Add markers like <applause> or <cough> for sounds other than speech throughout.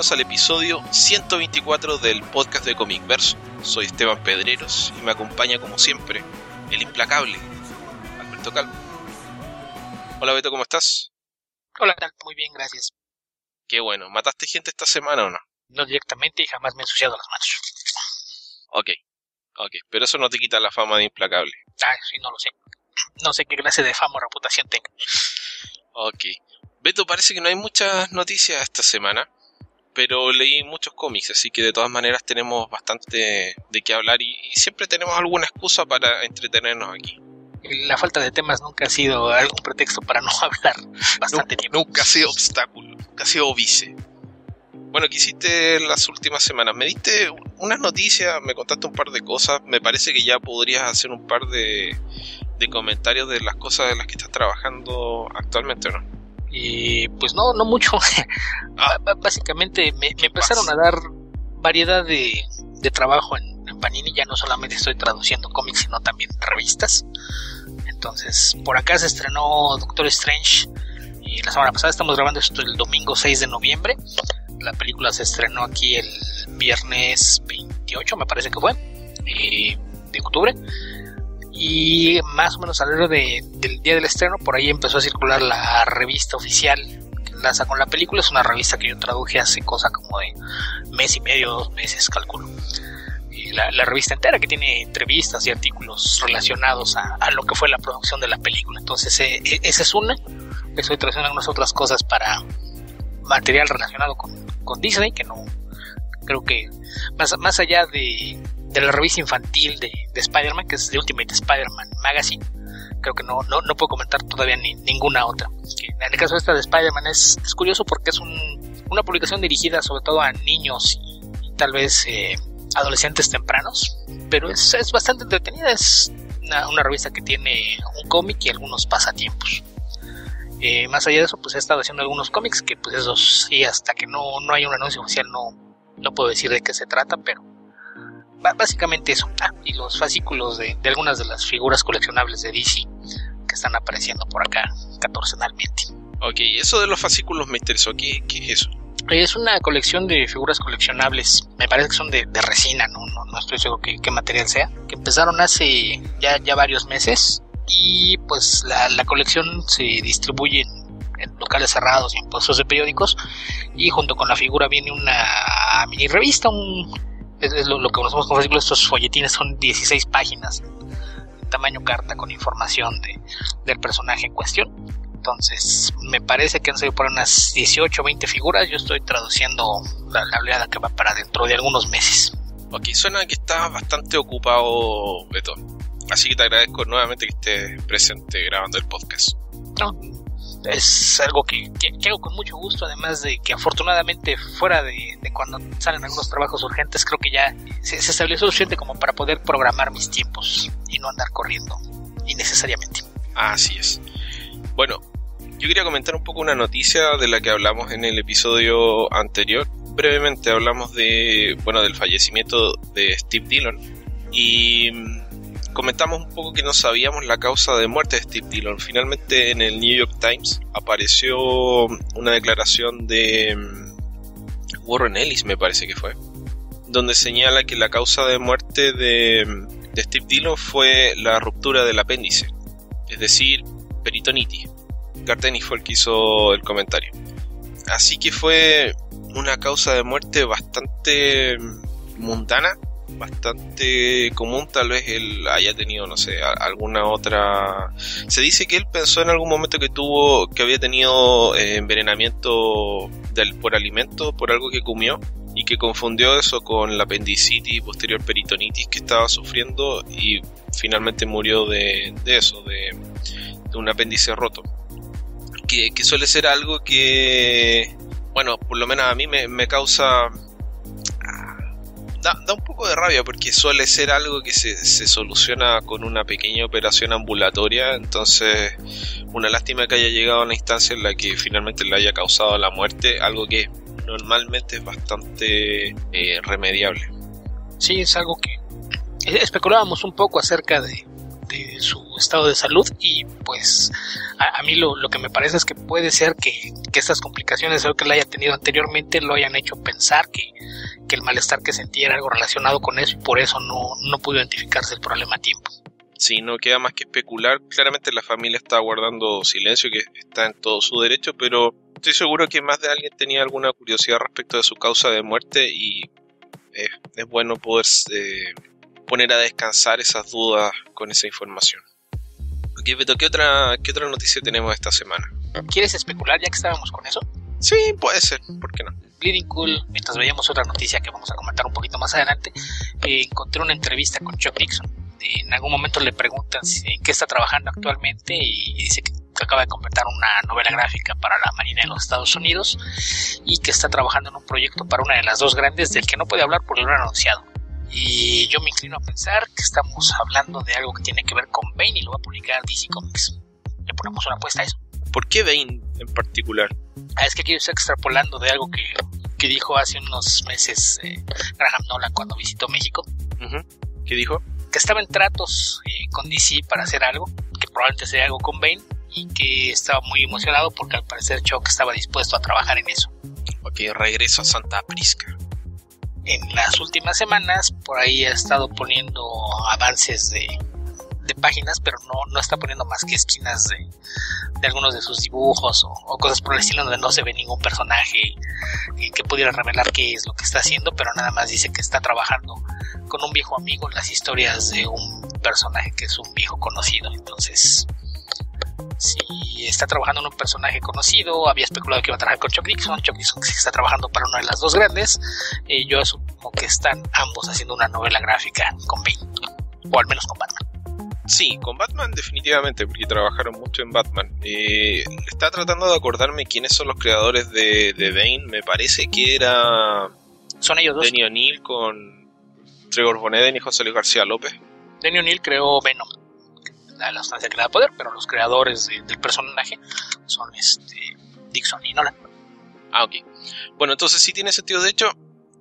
bienvenidos al episodio 124 del podcast de Comic Verso. Soy Esteban Pedreros y me acompaña como siempre el implacable Alberto Calvo. Hola Beto, ¿cómo estás? Hola, tal? Muy bien, gracias. Qué bueno, ¿mataste gente esta semana o no? No directamente y jamás me he ensuciado las manos. Ok, ok, pero eso no te quita la fama de implacable. Ah, sí, no lo sé. No sé qué clase de fama o reputación tenga. Ok. Beto, parece que no hay muchas noticias esta semana, pero leí muchos cómics, así que de todas maneras tenemos bastante de qué hablar y, siempre tenemos alguna excusa para entretenernos aquí. La falta de temas nunca ha sido algún pretexto para no <laughs> hablar bastante tiempo. Nunca ha sido obstáculo, nunca ha sido vice. Bueno, ¿qué hiciste las últimas semanas? Me diste unas noticias, me contaste un par de cosas. Me parece que ya podrías hacer un par de, de comentarios de las cosas en las que estás trabajando actualmente, ¿no? Y pues no, no mucho. <laughs> Ah. Básicamente me, empezaron a dar variedad de, trabajo en, Panini. Ya no solamente estoy traduciendo cómics, sino también revistas. Entonces, por acá se estrenó Doctor Strange. Y la semana pasada estamos grabando esto el domingo 6 de noviembre. La película se estrenó aquí el viernes 28, me parece que fue, eh, de octubre y más o menos alrededor de, del día del estreno por ahí empezó a circular la revista oficial que enlaza con la película. Es una revista que yo traduje hace cosa como de mes y medio dos meses calculo. Y la, revista entera que tiene entrevistas y artículos relacionados a, lo que fue la producción de la película. Entonces eh, e, esa es una. Estoy trayendo algunas otras cosas para material relacionado con, con Disney que no creo que más, más allá de de la revista infantil de, Spider-Man, que es The Ultimate Spider-Man Magazine. Creo que no, no, no puedo comentar todavía ni, ninguna otra. En el caso de esta de Spider-Man es, es, curioso porque es un, una publicación dirigida sobre todo a niños y, tal vez eh, adolescentes tempranos, pero es, es bastante entretenida. Es una, revista que tiene un cómic y algunos pasatiempos. Eh, más allá de eso, pues he estado haciendo algunos cómics que pues esos sí, hasta que no, no haya un anuncio oficial no, no puedo decir de qué se trata, pero básicamente eso. Ah, y los fascículos de, algunas de las figuras coleccionables de DC que están apareciendo por acá catorcenalmente. Ok, eso de los fascículos me interesó. ¿Qué, qué es eso? Es una colección de figuras coleccionables, me parece que son de, resina, ¿no? ¿no? estoy seguro qué, material sea, que empezaron hace ya, ya varios meses y pues la, la colección se distribuye en, locales cerrados y en puestos de periódicos y junto con la figura viene una mini revista, un, es, lo, que conocemos como estos folletines son 16 páginas, tamaño carta con información de, del personaje en cuestión. Entonces, me parece que han salido por unas 18 o 20 figuras. Yo estoy traduciendo la, la oleada que va para dentro de algunos meses. Ok, suena que estás bastante ocupado, Beto. Así que te agradezco nuevamente que estés presente grabando el podcast. No, es algo que, hago con mucho gusto, además de que afortunadamente fuera de, cuando salen algunos trabajos urgentes, creo que ya se, se estableció suficiente como para poder programar mis tiempos y no andar corriendo innecesariamente. Así es. Bueno, yo quería comentar un poco una noticia de la que hablamos en el episodio anterior. Brevemente hablamos de, bueno, del fallecimiento de Steve Dillon y comentamos un poco que no sabíamos la causa de muerte de Steve Dillon. Finalmente en el New York Times apareció una declaración de mm, Warren Ellis, me parece que fue, donde señala que la causa de muerte de, de Steve Dillon fue la ruptura del apéndice, es decir, peritonitis. Carteni fue el que hizo el comentario. Así que fue una causa de muerte bastante mundana bastante común, tal vez él haya tenido, no sé, alguna otra... Se dice que él pensó en algún momento que tuvo, que había tenido eh, envenenamiento del, por alimento, por algo que comió, y que confundió eso con la apendicitis y posterior peritonitis que estaba sufriendo y finalmente murió de, eso, de, un apéndice roto. Que, suele ser algo que, bueno, por lo menos a mí me causa da, un poco de rabia porque suele ser algo que se, se, soluciona con una pequeña operación ambulatoria, entonces una lástima que haya llegado a una instancia en la que finalmente le haya causado la muerte, algo que normalmente es bastante eh, remediable. Sí, es algo que especulábamos un poco acerca de, de su estado de salud y pues a, mí lo, lo, que me parece es que puede ser que, que estas complicaciones que él haya tenido anteriormente lo hayan hecho pensar que, que, el malestar que sentía era algo relacionado con eso y por eso no, no pudo identificarse el problema a tiempo. Sí, no queda más que especular. Claramente la familia está guardando silencio, que está en todo su derecho, pero estoy seguro que más de alguien tenía alguna curiosidad respecto de su causa de muerte y es, bueno poder eh, poner a descansar esas dudas con esa información. Ok, Beto, ¿qué otra, ¿qué otra noticia tenemos esta semana? ¿Quieres especular ya que estábamos con eso? Sí, puede ser, ¿por qué no? Bleeding Cool, mientras veíamos otra noticia que vamos a comentar un poquito más adelante, eh, encontré una entrevista con Chuck Dixon en algún momento le preguntan en qué está trabajando actualmente y dice que acaba de completar una novela gráfica para la Marina de los Estados Unidos y que está trabajando en un proyecto para una de las dos grandes del que no puede hablar por lo anunciado. Y yo me inclino a pensar que estamos hablando de algo que tiene que ver con Bane y lo va a publicar DC Comics. Le ponemos una apuesta a eso. ¿Por qué Bane en particular? Ah, es que quiero estar extrapolando de algo que, que dijo hace unos meses eh, Graham Nolan cuando visitó México. ¿Qué dijo? que estaba en tratos eh, con DC para hacer algo, que probablemente sería algo con Bane, y que estaba muy emocionado porque al parecer Chuck estaba dispuesto a trabajar en eso. Ok, regreso a Santa Prisca. En las últimas semanas, por ahí ha estado poniendo avances de, páginas, pero no, no está poniendo más que esquinas de, de algunos de sus dibujos o, cosas por el estilo donde no se ve ningún personaje que pudiera revelar qué es lo que está haciendo, pero nada más dice que está trabajando con un viejo amigo en las historias de un personaje que es un viejo conocido. Entonces, si está trabajando en un personaje conocido, había especulado que iba a trabajar con Chuck Dixon, Chuck Dixon está trabajando para una de las dos grandes, y yo asumo que están ambos haciendo una novela gráfica con Bane, o al menos con Batman. Sí, con Batman definitivamente, porque trabajaron mucho en Batman. Eh, está tratando de acordarme quiénes son los creadores de, de Bane. Me parece que era... Son ellos dos. Denny O'Neill con Trevor Boneden y José Luis García López. Denny O'Neill creó Venom, la, sustancia que da poder, pero los creadores del personaje son este Dixon y Nolan. Ah, ok. Bueno, entonces sí tiene sentido. De hecho,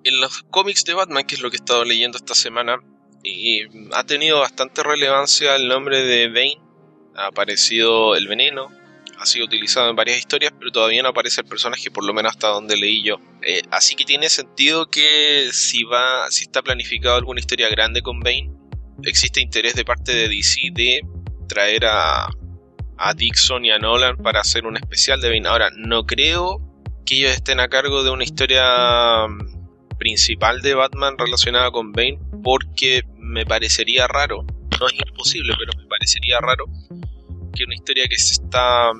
en los cómics de Batman, que es lo que he estado leyendo esta semana, y ha tenido bastante relevancia el nombre de Bane. Ha aparecido el veneno, ha sido utilizado en varias historias, pero todavía no aparece el personaje, por lo menos hasta donde leí yo. Eh, así que tiene sentido que si va, si está planificado alguna historia grande con Bane, existe interés de parte de DC de traer a, a Dixon y a Nolan para hacer un especial de Bane. Ahora, no creo que ellos estén a cargo de una historia mm, principal de Batman relacionada con Bane, porque me parecería raro, no es imposible, pero me parecería raro que una historia que se está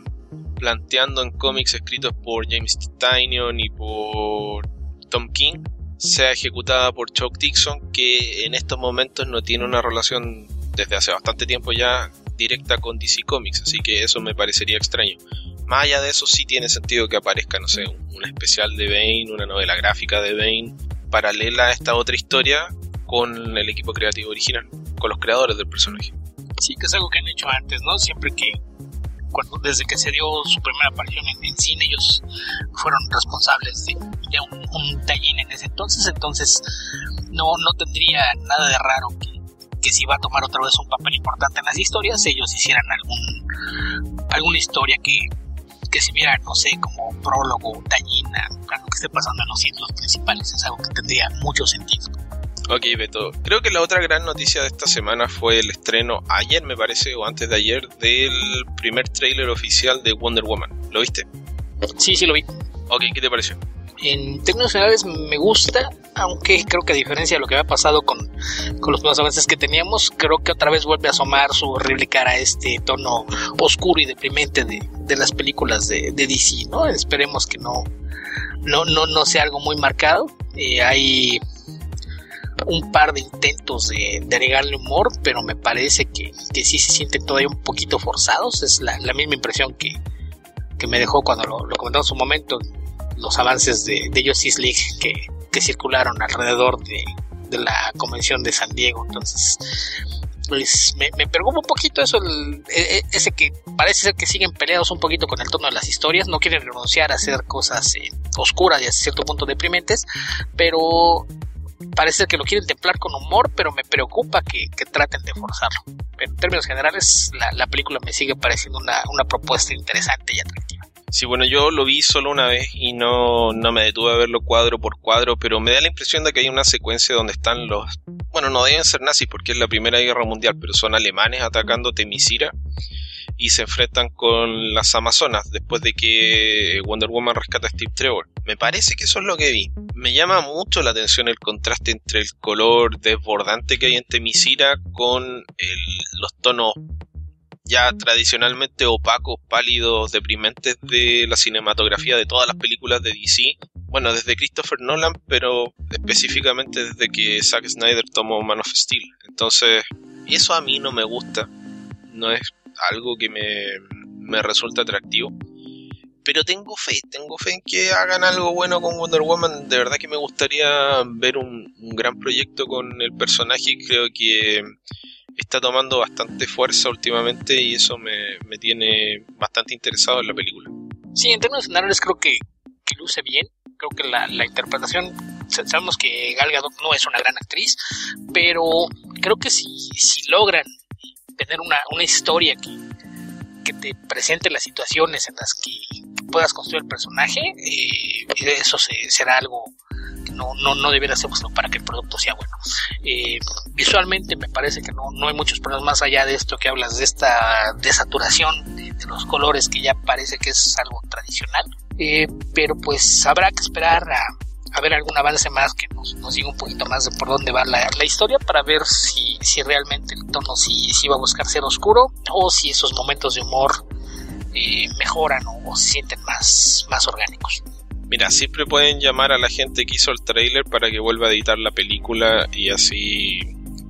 planteando en cómics escritos por James Tynion y por Tom King sea ejecutada por Chuck Dixon, que en estos momentos no tiene una relación desde hace bastante tiempo ya directa con DC Comics, así que eso me parecería extraño. Más allá de eso, sí tiene sentido que aparezca, no sé, un especial de Bane, una novela gráfica de Bane, paralela a esta otra historia con el equipo creativo original, con los creadores del personaje. Sí, que es algo que han hecho antes, ¿no? Siempre que, cuando, desde que se dio su primera aparición en, cine, ellos fueron responsables de, un, un, en ese entonces, entonces no, no tendría nada de raro que, que si va a tomar otra vez un papel importante en las historias, ellos hicieran algún alguna historia que, que se viera, no sé, como prólogo, tallina, algo que esté pasando en los sitios principales, es algo que tendría mucho sentido. Ok, Beto. Creo que la otra gran noticia de esta semana fue el estreno ayer, me parece, o antes de ayer, del primer tráiler oficial de Wonder Woman. ¿Lo viste? Sí, sí lo vi. Ok, ¿qué te pareció? En términos generales me gusta, aunque creo que a diferencia de lo que había pasado con, con los primeros avances que teníamos, creo que otra vez vuelve a asomar su horrible cara a este tono oscuro y deprimente de, de las películas de, de, DC, ¿no? Esperemos que no, no, no, no sea algo muy marcado. Eh, hay un par de intentos de, agregarle humor, pero me parece que, que, sí se sienten todavía un poquito forzados. Es la, misma impresión que, que, me dejó cuando lo, comentamos en su momento, los avances de, de Justice League que, que circularon alrededor de, de, la convención de San Diego. Entonces, pues me, me preocupa un poquito eso, e, e, ese que parece ser que siguen peleados un poquito con el tono de las historias, no quieren renunciar a hacer cosas eh, oscuras y a cierto punto deprimentes, pero parece que lo quieren templar con humor, pero me preocupa que, traten de forzarlo. Pero en términos generales, la, película me sigue pareciendo una, propuesta interesante y atractiva. Sí, bueno, yo lo vi solo una vez y no, no me detuve a verlo cuadro por cuadro, pero me da la impresión de que hay una secuencia donde están los... Bueno, no deben ser nazis porque es la Primera Guerra Mundial, pero son alemanes atacando Temisira y se enfrentan con las Amazonas después de que Wonder Woman rescata a Steve Trevor. Me parece que eso es lo que vi. Me llama mucho la atención el contraste entre el color desbordante que hay en Temisira con los tonos ya tradicionalmente opacos, pálidos, deprimentes de la cinematografía de todas las películas de DC. Bueno, desde Christopher Nolan, pero específicamente desde que Zack Snyder tomó Man of Steel. Entonces, eso a mí no me gusta. No es algo que me, me resulta atractivo. Pero tengo fe, tengo fe en que hagan algo bueno con Wonder Woman. De verdad que me gustaría ver un, un gran proyecto con el personaje. Creo que está tomando bastante fuerza últimamente y eso me, tiene bastante interesado en la película. Sí, en términos generales creo que, luce bien. Creo que la, interpretación, sabemos que Gal Gadot no es una gran actriz, pero creo que si, si logran tener una, una historia que, que te presente las situaciones en las que puedas construir el personaje, eh, eso será algo no, no, no debería para que el producto sea bueno. Eh, visualmente me parece que no, no hay muchos problemas más allá de esto que hablas de esta desaturación de, los colores que ya parece que es algo tradicional. Eh, pero pues habrá que esperar a, ver algún avance más que nos, nos diga un poquito más de por dónde va la, historia para ver si, si realmente el tono sí, va a buscar ser oscuro o si esos momentos de humor eh, mejoran o, se sienten más, más orgánicos. Mira, siempre pueden llamar a la gente que hizo el trailer para que vuelva a editar la película y así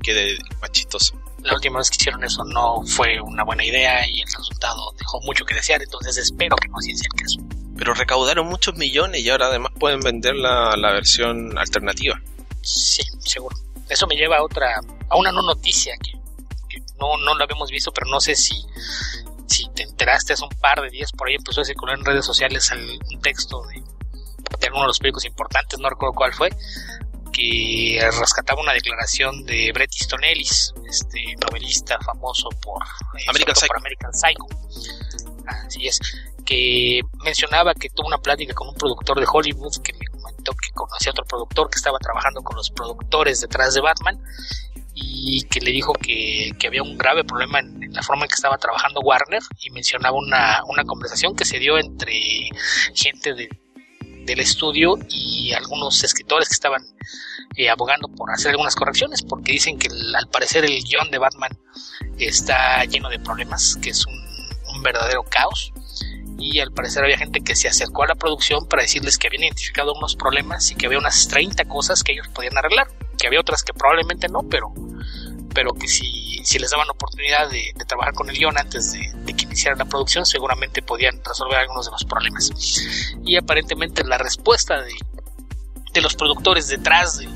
quede más chistoso. La última vez que hicieron eso no fue una buena idea y el resultado dejó mucho que desear, entonces espero que no sea el caso. Pero recaudaron muchos millones y ahora además pueden vender la, versión alternativa. Sí, seguro. Eso me lleva a otra, a una no noticia que, no, no lo habíamos visto, pero no sé si, si te enteraste hace un par de días por ahí empezó a circular en redes sociales un texto de de alguno de los periódicos importantes, no recuerdo cuál fue, que rescataba una declaración de Bret Easton Ellis, este novelista famoso por eh, American, Psycho. American Psycho. Así es, que mencionaba que tuvo una plática con un productor de Hollywood que me comentó que conocía a otro productor que estaba trabajando con los productores detrás de Batman y que le dijo que, había un grave problema en, la forma en que estaba trabajando Warner y mencionaba una, una conversación que se dio entre gente de del estudio y algunos escritores que estaban eh, abogando por hacer algunas correcciones porque dicen que al parecer el guion de Batman está lleno de problemas, que es un, verdadero caos y al parecer había gente que se acercó a la producción para decirles que habían identificado unos problemas y que había unas 30 cosas que ellos podían arreglar, que había otras que probablemente no, pero, pero que si si les daban oportunidad de, trabajar con el guion antes de, que iniciara la producción, seguramente podían resolver algunos de los problemas. Y aparentemente la respuesta de, de los productores detrás de,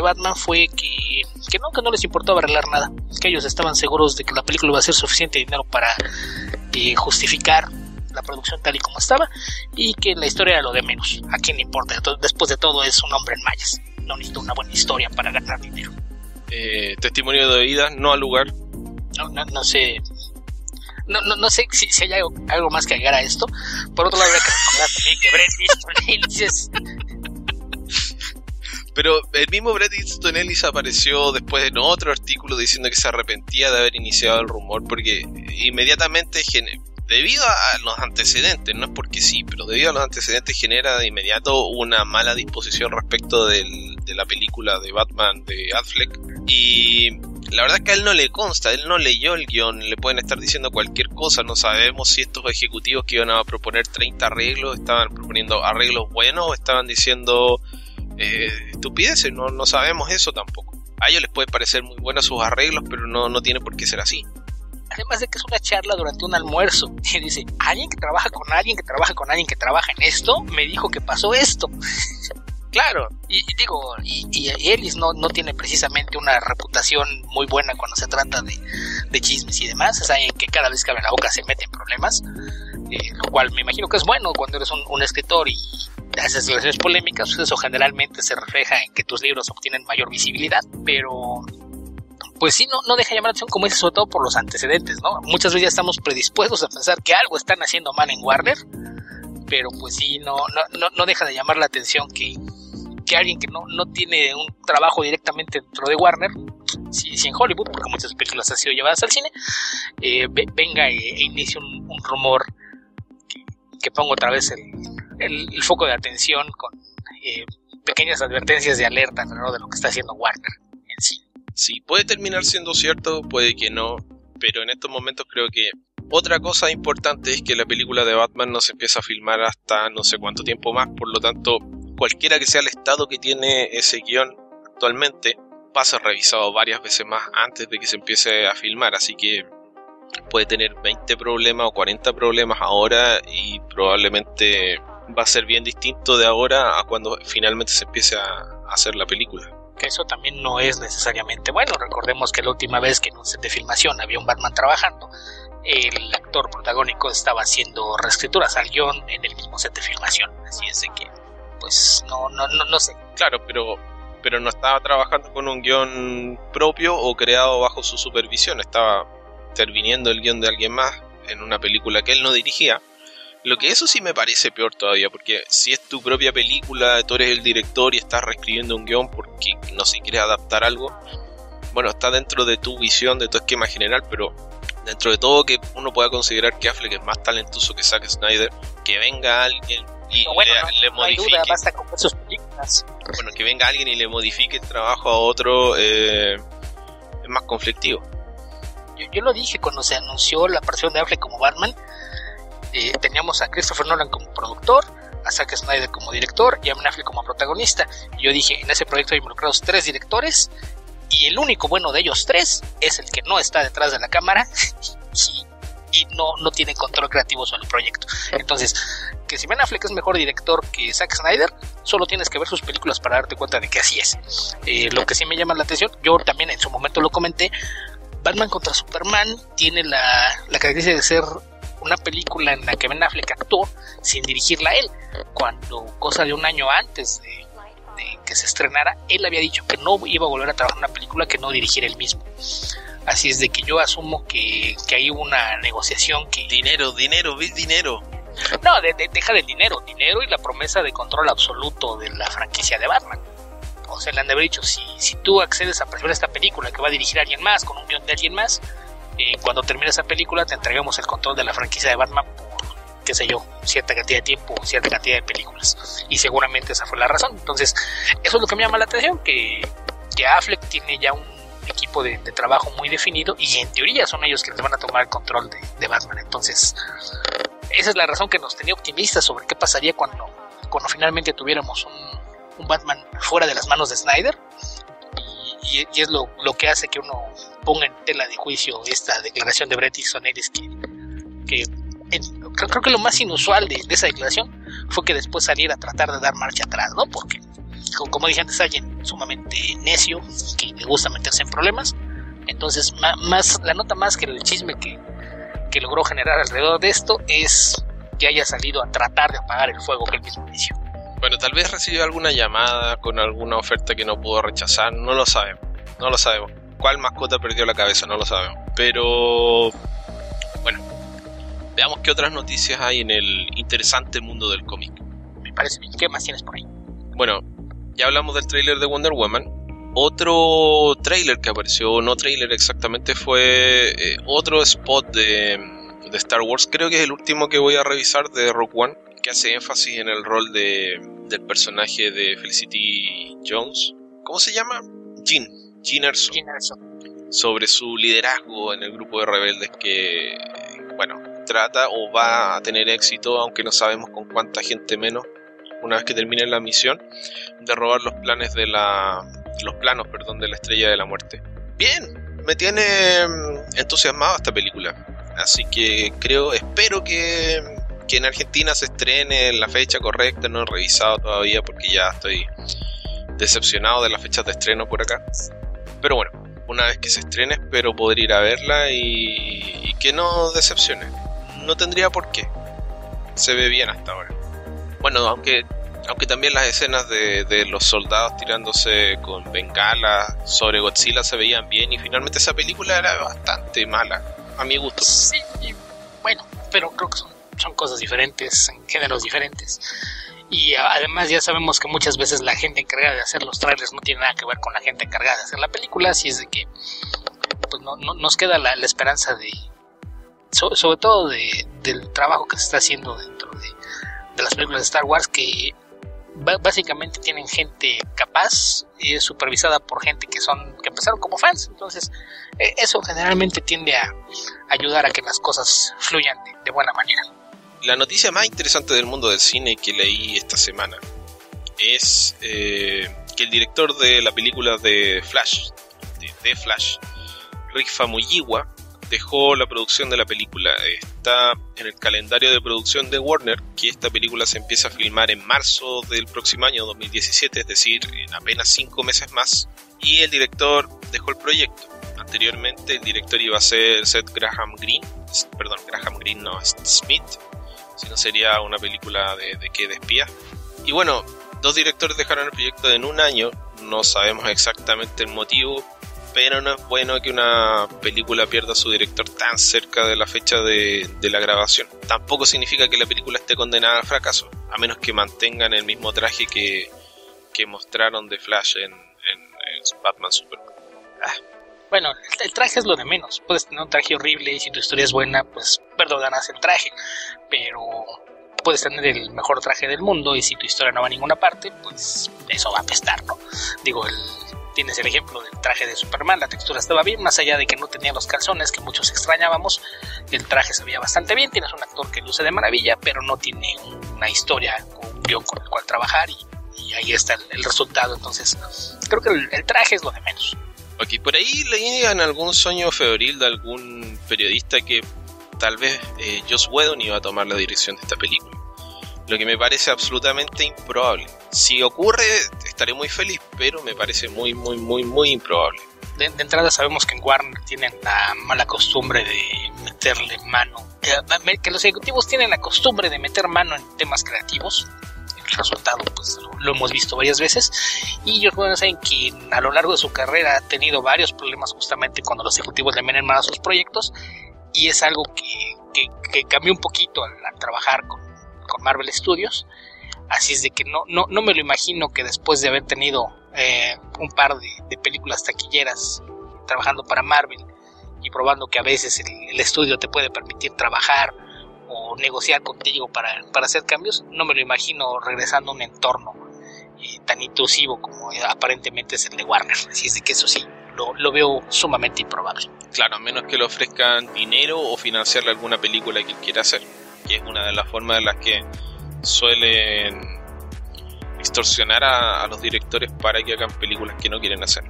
Batman fue que, que, no, que no les importaba arreglar nada, que ellos estaban seguros de que la película iba a ser suficiente dinero para eh, justificar la producción tal y como estaba y que la historia era lo de menos. ¿A quién le importa? Después de todo es un hombre en mayas. No necesito una buena historia para ganar dinero. Eh, testimonio de vida, no al lugar. No, no, sé. No, no, no sé si, si, hay algo, más que agregar a esto. Por otro lado, que recordar también que Brett Easton Ellis Pero el mismo Bret Easton Ellis apareció después en otro artículo diciendo que se arrepentía de haber iniciado el rumor porque inmediatamente debido a los antecedentes, no es porque sí, pero debido a los antecedentes genera de inmediato una mala disposición respecto de la película de Batman de Affleck. Y la verdad es que a él no le consta, él no leyó el guion, le pueden estar diciendo cualquier cosa, no sabemos si estos ejecutivos que iban a proponer 30 arreglos estaban proponiendo arreglos buenos o estaban diciendo eh, estupideces, no, no sabemos eso tampoco. A ellos les puede parecer muy buenos sus arreglos, pero no, no tiene por qué ser así además de que es una charla durante un almuerzo. <laughs> Y dice, alguien que trabaja con alguien que trabaja con alguien que trabaja en esto, me dijo que pasó esto. <laughs> claro, y, digo, y, y, Ellis no, no tiene precisamente una reputación muy buena cuando se trata de, de chismes y demás. Es alguien que cada vez que abre la boca se mete en problemas, eh, lo cual me imagino que es bueno cuando eres un, un escritor y haces relaciones polémicas, pues eso generalmente se refleja en que tus libros obtienen mayor visibilidad, pero pues sí, no, no deja llamar la atención, como dice, sobre todo por los antecedentes, ¿no? Muchas veces estamos predispuestos a pensar que algo están haciendo mal en Warner, pero pues sí, no, no, no deja de llamar la atención que, que alguien que no, no tiene un trabajo directamente dentro de Warner, si, si en Hollywood, porque muchas películas han sido llevadas al cine, eh, venga e, e, inicie un, rumor que, ponga otra vez el, el, foco de atención con eh, pequeñas advertencias de alerta ¿no? de lo que está haciendo Warner sí. Puede terminar siendo cierto, puede que no, pero en estos momentos creo que otra cosa importante es que la película de Batman no se empieza a filmar hasta no sé cuánto tiempo más, por lo tanto, cualquiera que sea el estado que tiene ese guion actualmente, va a ser revisado varias veces más antes de que se empiece a filmar, así que puede tener 20 problemas o 40 problemas ahora y probablemente va a ser bien distinto de ahora a cuando finalmente se empiece a hacer la película que eso también no es necesariamente bueno. Recordemos que la última vez que en un set de filmación había un Batman trabajando, el actor protagónico estaba haciendo reescrituras al guion en el mismo set de filmación. Así es de que, pues, no, no, no, no sé. Claro, pero, pero no estaba trabajando con un guion propio o creado bajo su supervisión. Estaba interviniendo el guion de alguien más en una película que él no dirigía. Lo que eso sí me parece peor todavía, porque si es tu propia película, tú eres el director y estás reescribiendo un guion porque no se quiere adaptar algo, bueno, está dentro de tu visión, de tu esquema general, pero dentro de todo que uno pueda considerar que Affleck es más talentoso que Zack Snyder, que venga alguien y le, modifique. Bueno, que venga alguien y le modifique el trabajo a otro eh, es más conflictivo. Yo, lo dije cuando se anunció la aparición de Affleck como Batman. Eh, teníamos a Christopher Nolan como productor, a Zack Snyder como director y a Ben Affleck como protagonista. yo dije, en ese proyecto hay involucrados tres directores y el único bueno de ellos tres es el que no está detrás de la cámara <laughs> y, no, no tiene control creativo sobre el proyecto. Entonces, que si Ben Affleck es mejor director que Zack Snyder, solo tienes que ver sus películas para darte cuenta de que así es. Eh, lo que sí me llama la atención, yo también en su momento lo comenté, Batman contra Superman tiene la, la característica de ser una película en la que Ben Affleck actuó sin dirigirla a él, cuando cosa de un año antes de que se estrenara, él había dicho que no iba a volver a trabajar en una película que no dirigiera él mismo. Así es de que yo asumo que, que hay una negociación que... Dinero, dinero, ves dinero. No, deja del dinero, dinero y la promesa de control absoluto de la franquicia de Batman. O sea, le han de haber dicho, si, si tú accedes a presentar esta película que va a dirigir a alguien más, con un guion de alguien más, cuando termine esa película te entregamos el control de la franquicia de Batman qué sé yo, cierta cantidad de tiempo, cierta cantidad de películas. Y seguramente esa fue la razón. Entonces, eso es lo que me llama la atención, que, que Affleck tiene ya un equipo de, trabajo muy definido y en teoría son ellos quienes van a tomar el control de, Batman. Entonces, esa es la razón que nos tenía optimistas sobre qué pasaría cuando, cuando finalmente tuviéramos un, Batman fuera de las manos de Snyder. Y, es lo, que hace que uno ponga en tela de juicio esta declaración de Bret Easton Ellis que, que creo, que lo más inusual de, esa declaración fue que después saliera a tratar de dar marcha atrás, ¿no? Porque, como dije antes, alguien sumamente necio, que le gusta meterse en problemas. Entonces, más, la nota más que el chisme que, que logró generar alrededor de esto es que haya salido a tratar de apagar el fuego que él mismo inició. Bueno, tal vez recibió alguna llamada con alguna oferta que no pudo rechazar, no lo sabemos, no lo sabemos. ¿Cuál mascota perdió la cabeza? No lo sabemos. Pero, bueno, Veamos qué otras noticias hay en el interesante mundo del cómic. Me parece bien. ¿Qué más tienes por ahí? Bueno, ya hablamos del tráiler de Wonder Woman. Otro tráiler que apareció, no tráiler exactamente, fue eh, otro spot de, de, Star Wars. Creo que es el último que voy a revisar de Rock One, que hace énfasis en el rol de, del personaje de Felicity Jones. ¿Cómo se llama? Jean. Jean Erso. Jean Erso. Sobre su liderazgo en el grupo de rebeldes que, bueno, trata o va a tener éxito, aunque no sabemos con cuánta gente menos, una vez que termine la misión, de robar los planes de la. los planos, perdón, de la estrella de la muerte. Bien, me tiene mm, entusiasmado esta película. Así que creo, espero que, que en Argentina se estrene en la fecha correcta. No he revisado todavía porque ya estoy decepcionado de las fechas de estreno por acá. Pero bueno, una vez que se estrene espero poder ir a verla y, que no decepcione no tendría por qué. Se ve bien hasta ahora. Bueno, aunque aunque también las escenas de, los soldados tirándose con bengalas sobre Godzilla se veían bien y finalmente esa película era bastante mala, a mi gusto. Sí, bueno, pero creo que son son cosas diferentes, en géneros diferentes. Y además ya sabemos que muchas veces la gente encargada de hacer los trailers no tiene nada que ver con la gente encargada de hacer la película, así es de que pues no, nos queda la, esperanza de, sobre todo del trabajo que se está haciendo dentro de, de las películas de Star Wars, que básicamente tienen gente capaz y es supervisada por gente que son que empezaron como fans. Entonces e, eso generalmente tiende a ayudar a que las cosas fluyan de, buena manera la noticia más interesante del mundo del cine que leí esta semana es eh, que el director de la película de Flash de, Flash Rick Famuyiwa dejó la producción de la película. Está en el calendario de producción de Warner que esta película se empieza a filmar en marzo del próximo año 2017, es decir, en apenas cinco meses más. Y el director dejó el proyecto. Anteriormente el director iba a ser Seth Graham Green, perdón, Graham Green no, Smith, si no sería una película de, de que de espía. Y bueno, dos directores dejaron el proyecto en un año, no sabemos exactamente el motivo, pero no es bueno que una película pierda su director tan cerca de la fecha de, la grabación. Tampoco significa que la película esté condenada al fracaso, a menos que mantengan el mismo traje que, mostraron de Flash en, Batman Superman. Ah. Bueno, el, traje es lo de menos. Puedes tener un traje horrible y si tu historia es buena, pues perdonarás el traje. Pero puedes tener el mejor traje del mundo y si tu historia no va a ninguna parte, pues eso va a apestar, ¿no? Digo, el, Tienes el ejemplo del traje de Superman, la textura estaba bien, más allá de que no tenía los calzones que muchos extrañábamos, el traje se veía bastante bien, tienes un actor que luce de maravilla, pero no tiene una historia o un guion con el cual trabajar y, ahí está el, resultado, entonces creo que el, traje es lo de menos. Ok, por ahí leí en algún sueño febril de algún periodista que tal vez eh, Joss Whedon iba a tomar la dirección de esta película lo que me parece absolutamente improbable. Si ocurre, estaré muy feliz, pero me parece muy, muy, muy, muy improbable. De, entrada sabemos que en Warner tienen la mala costumbre de meterle mano, que, los ejecutivos tienen la costumbre de meter mano en temas creativos. El resultado, pues lo, hemos visto varias veces. Y ellos bueno, saben que a lo largo de su carrera ha tenido varios problemas justamente cuando los ejecutivos le meten mano a sus proyectos. Y es algo que, que cambió un poquito al trabajar con con Marvel Studios. Así es de que no, no, no me lo imagino que después de haber tenido eh, un par de, películas taquilleras trabajando para Marvel y probando que a veces el, estudio te puede permitir trabajar o negociar contigo para, hacer cambios, no me lo imagino regresando a un entorno eh, tan intrusivo como aparentemente es el de Warner. Así es de que eso sí, lo, lo, veo sumamente improbable. Claro, a menos que le ofrezcan dinero o financiarle alguna película que quiera hacer que es una de las formas en las que suelen extorsionar a, los directores para que hagan películas que no quieren hacer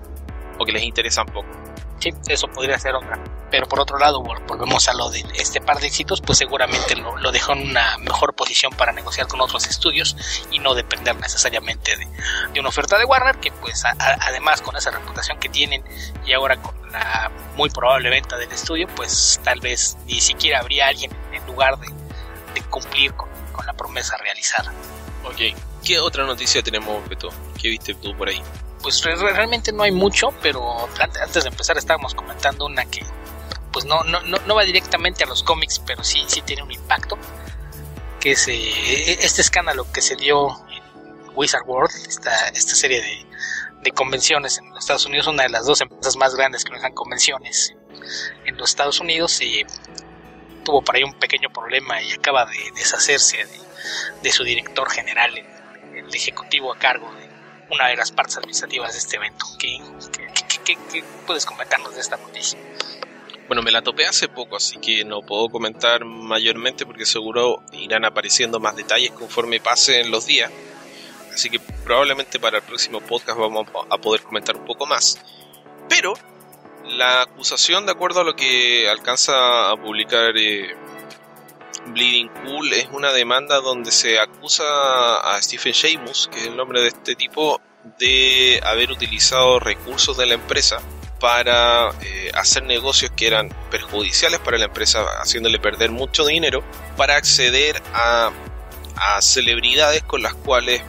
o que les interesan poco. Sí, eso podría ser otra. Pero por otro lado, volvemos a lo de este par de éxitos, pues seguramente lo, lo dejó en una mejor posición para negociar con otros estudios y no depender necesariamente de, una oferta de Warner, que pues además con esa reputación que tienen y ahora con la muy probable venta del estudio, pues tal vez ni siquiera habría alguien en lugar de, cumplir con, la promesa realizada. Ok, ¿qué otra noticia tenemos, Beto? ¿Qué viste tú por ahí? Pues realmente no hay mucho, pero antes de empezar estábamos comentando una que pues no, no, no, va directamente a los cómics, pero sí, sí tiene un impacto, que es eh, este escándalo que se dio en Wizard World, esta, esta serie de, de convenciones en los Estados Unidos, una de las dos empresas más grandes que manejan convenciones en los Estados Unidos, y tuvo por ahí un pequeño problema y acaba de deshacerse de, su director general, el, ejecutivo a cargo de una de las partes administrativas de este evento. ¿Qué, puedes comentarnos de esta noticia? Bueno, me la topé hace poco, así que no puedo comentar mayormente porque seguro irán apareciendo más detalles conforme pasen los días. Así que probablemente para el próximo podcast vamos a poder comentar un poco más. Pero la acusación, de acuerdo a lo que alcanza a publicar eh, Bleeding Cool, es una demanda donde se acusa a Stephen Sheamus, que es el nombre de este tipo, de haber utilizado recursos de la empresa para eh, hacer negocios que eran perjudiciales para la empresa, haciéndole perder mucho dinero, para acceder a, a celebridades con las cuales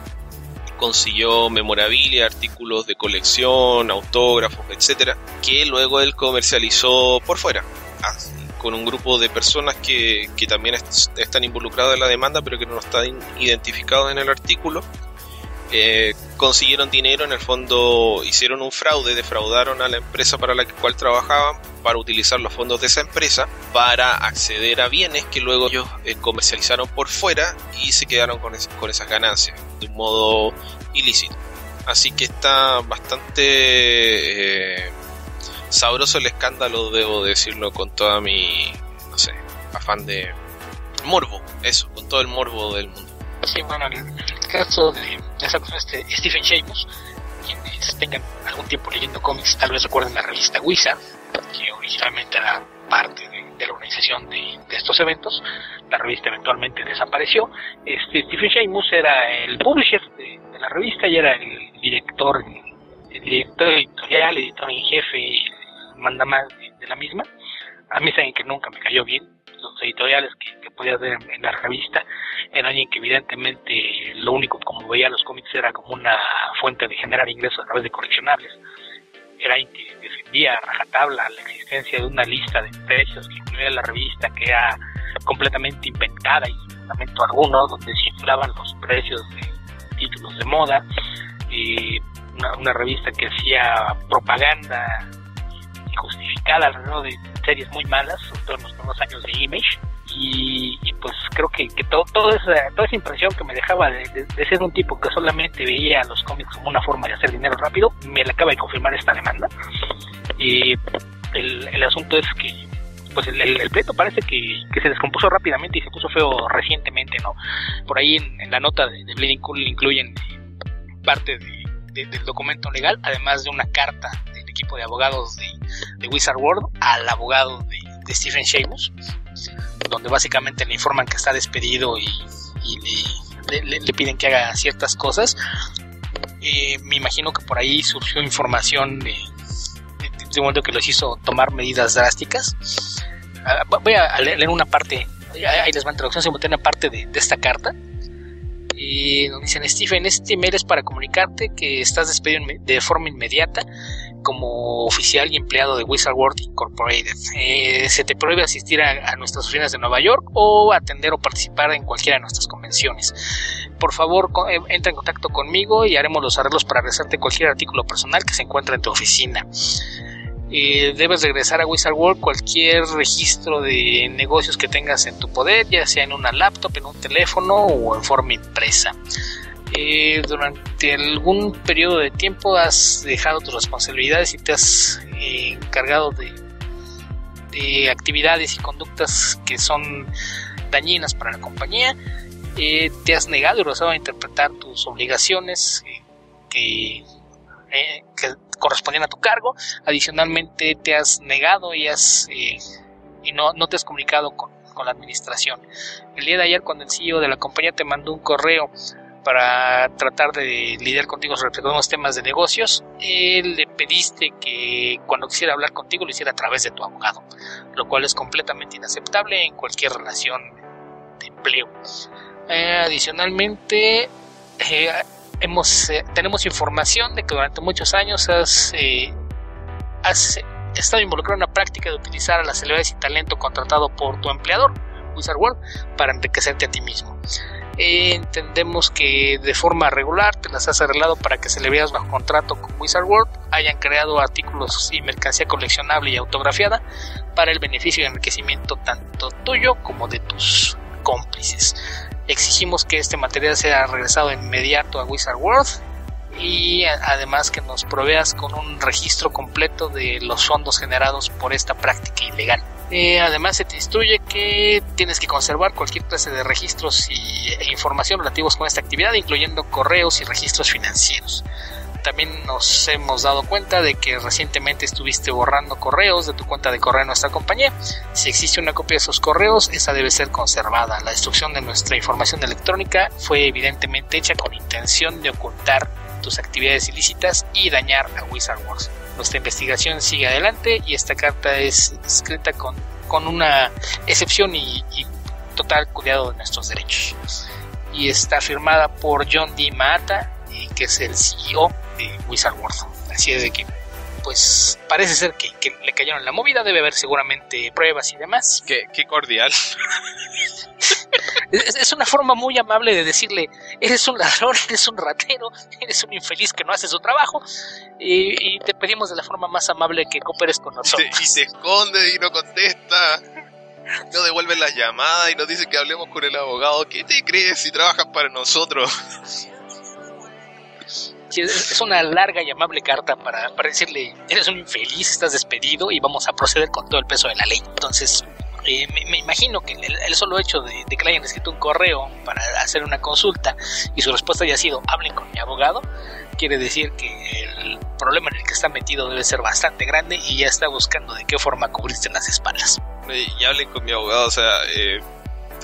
consiguió memorabilia, artículos de colección, autógrafos, etcétera, que luego él comercializó por fuera, con un grupo de personas que, que también están involucrados en la demanda, pero que no están identificados en el artículo. Eh, consiguieron dinero, en el fondo hicieron un fraude, defraudaron a la empresa para la cual trabajaban para utilizar los fondos de esa empresa para acceder a bienes que luego ellos eh, comercializaron por fuera y se quedaron con, con esas ganancias de un modo ilícito. Así que está bastante eh, sabroso el escándalo, debo decirlo con toda mi, no sé, afán de morbo, eso, con todo el morbo del mundo. Sí, bueno, el, caso de esa persona, este Stephen Sheamus, quienes tengan algún tiempo leyendo cómics, tal vez recuerden la revista Wizard, que originalmente era parte de, la organización de, estos eventos. La revista eventualmente desapareció. Este Stephen Sheamus era el publisher de, la revista y era el director, el director editorial, editor en jefe, manda más de, la misma. A mí saben que nunca me cayó bien los editoriales que, que podía ver en, la revista era alguien que evidentemente lo único como veía los cómics era como una fuente de generar ingresos a través de coleccionables. Era alguien que defendía a rajatabla la existencia de una lista de precios que incluía la revista que era completamente inventada y sin fundamento alguno donde se inflaban los precios de títulos de moda. Y una, revista que hacía propaganda injustificada alrededor de series muy malas, sobre todo en los primeros años de Image. Y, pues creo que, que todo, todo esa, toda esa impresión que me dejaba de, ser un tipo que solamente veía los cómics como una forma de hacer dinero rápido, me la acaba de confirmar esta demanda. Y el, el asunto es que pues el, el, pleito parece que, que, se descompuso rápidamente y se puso feo recientemente, ¿no? Por ahí en, la nota de, de Bleeding Cool incluyen parte de, del documento legal, además de una carta equipo de abogados de, de Wizard World al abogado de, Stephen Sheamus, donde básicamente le informan que está despedido y, le, le, piden que haga ciertas cosas. Eh, me imagino que por ahí surgió información de, de, momento que los hizo tomar medidas drásticas. Ah, voy a leer una parte, ahí les va a introducción simultánea parte de, de esta carta y nos dicen, Stephen, este email es para comunicarte que estás despedido de forma inmediata como oficial y empleado de Wizard World Incorporated. Eh, se te prohíbe asistir a, nuestras oficinas de Nueva York o atender o participar en cualquiera de nuestras convenciones. Por favor, eh, entra en contacto conmigo y haremos los arreglos para regresarte cualquier artículo personal que se encuentre en tu oficina debes regresar a Wizard World cualquier registro de negocios que tengas en tu poder, ya sea en una laptop, en un teléfono o en forma impresa. Eh, durante algún periodo de tiempo has dejado tus responsabilidades y te has eh, encargado de, de, actividades y conductas que son dañinas para la compañía. Eh, te has negado y rehusado a interpretar tus obligaciones que eh, que correspondían a tu cargo. Adicionalmente te has negado y has eh, y no, no te has comunicado con, con, la administración. El día de ayer cuando el CEO de la compañía te mandó un correo para tratar de lidiar contigo sobre algunos temas de negocios, él le pediste que cuando quisiera hablar contigo lo hiciera a través de tu abogado, lo cual es completamente inaceptable en cualquier relación de empleo. Eh, adicionalmente, hemos, eh, tenemos información de que durante muchos años has, eh, has estado involucrado en la práctica de utilizar a las celebridades y talento contratado por tu empleador, Wizard World, para enriquecerte a ti mismo. Eh, entendemos que de forma regular te las has arreglado para que celebridades bajo contrato con Wizard World hayan creado artículos y mercancía coleccionable y autografiada para el beneficio y enriquecimiento tanto tuyo como de tus cómplices. Exigimos que este material sea regresado inmediato a Wizard World y además que nos proveas con un registro completo de los fondos generados por esta práctica ilegal. Eh, además se te instruye que tienes que conservar cualquier clase de registros y, e información relativos con esta actividad, incluyendo correos y registros financieros. También nos hemos dado cuenta de que recientemente estuviste borrando correos de tu cuenta de correo en nuestra compañía. Si existe una copia de esos correos, esa debe ser conservada. La destrucción de nuestra información electrónica fue evidentemente hecha con intención de ocultar tus actividades ilícitas y dañar a Wizard Wars. Nuestra investigación sigue adelante y esta carta es escrita con, con una excepción y, total cuidado de nuestros derechos. Y está firmada por John D. Mata, que es el CEO de Wizard World. Así es de que pues parece ser que, le cayeron la movida, debe haber seguramente pruebas y demás. Qué, cordial. es, una forma muy amable de decirle, eres un ladrón, eres un ratero, eres un infeliz que no hace su trabajo y, te pedimos de la forma más amable que cooperes con nosotros. Y se esconde y no contesta. No devuelve las llamadas y nos dice que hablemos con el abogado. ¿Qué te crees si trabajas para nosotros? Es una larga y amable carta para, decirle, eres un infeliz, estás despedido y vamos a proceder con todo el peso de la ley. Entonces, eh, me, imagino que el, solo hecho de, que le hayan escrito un correo para hacer una consulta y su respuesta haya sido, hablen con mi abogado, quiere decir que el problema en el que está metido debe ser bastante grande y ya está buscando de qué forma cubrirse las espaldas. Y hablen con mi abogado, o sea... Eh,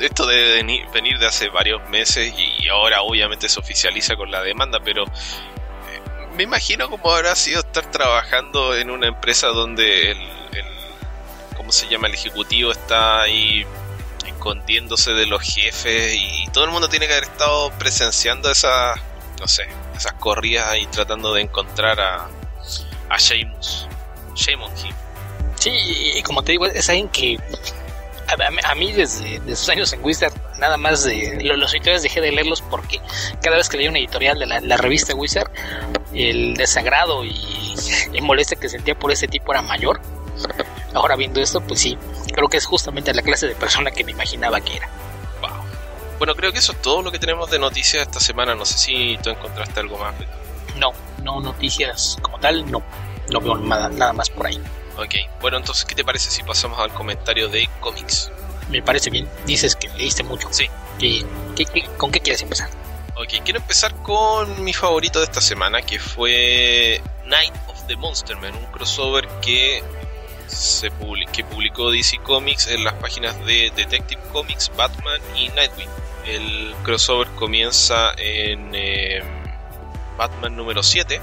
esto debe venir de hace varios meses y ahora obviamente se oficializa con la demanda, pero me imagino cómo habrá sido estar trabajando en una empresa donde el, ¿cómo se llama? El ejecutivo está ahí escondiéndose de los jefes y todo el mundo tiene que haber estado presenciando esas, no sé, esas corridas y tratando de encontrar a, a Sheamus, Shame Sí, y como te digo, es alguien que a, mí desde, sus años en Wizard, nada más de los, editoriales dejé de leerlos porque cada vez que leía una editorial de la, revista Wizard, el desagrado y, y molestia que sentía por ese tipo era mayor. Ahora viendo esto, pues sí, creo que es justamente la clase de persona que me imaginaba que era. Bueno, creo que eso es todo lo que tenemos de noticias esta semana. No sé si tú encontraste algo más. No, no noticias como tal, no. No veo nada, nada más por ahí. Ok, bueno, entonces, ¿qué te parece si pasamos al comentario de cómics? Me parece bien. Dices que leíste mucho. Sí. con qué quieres empezar? Ok, quiero empezar con mi favorito de esta semana, que fue Night of the Monster Man, un crossover que se que publicó DC Comics en las páginas de Detective Comics, Batman y Nightwing. El crossover comienza en em, Batman número 7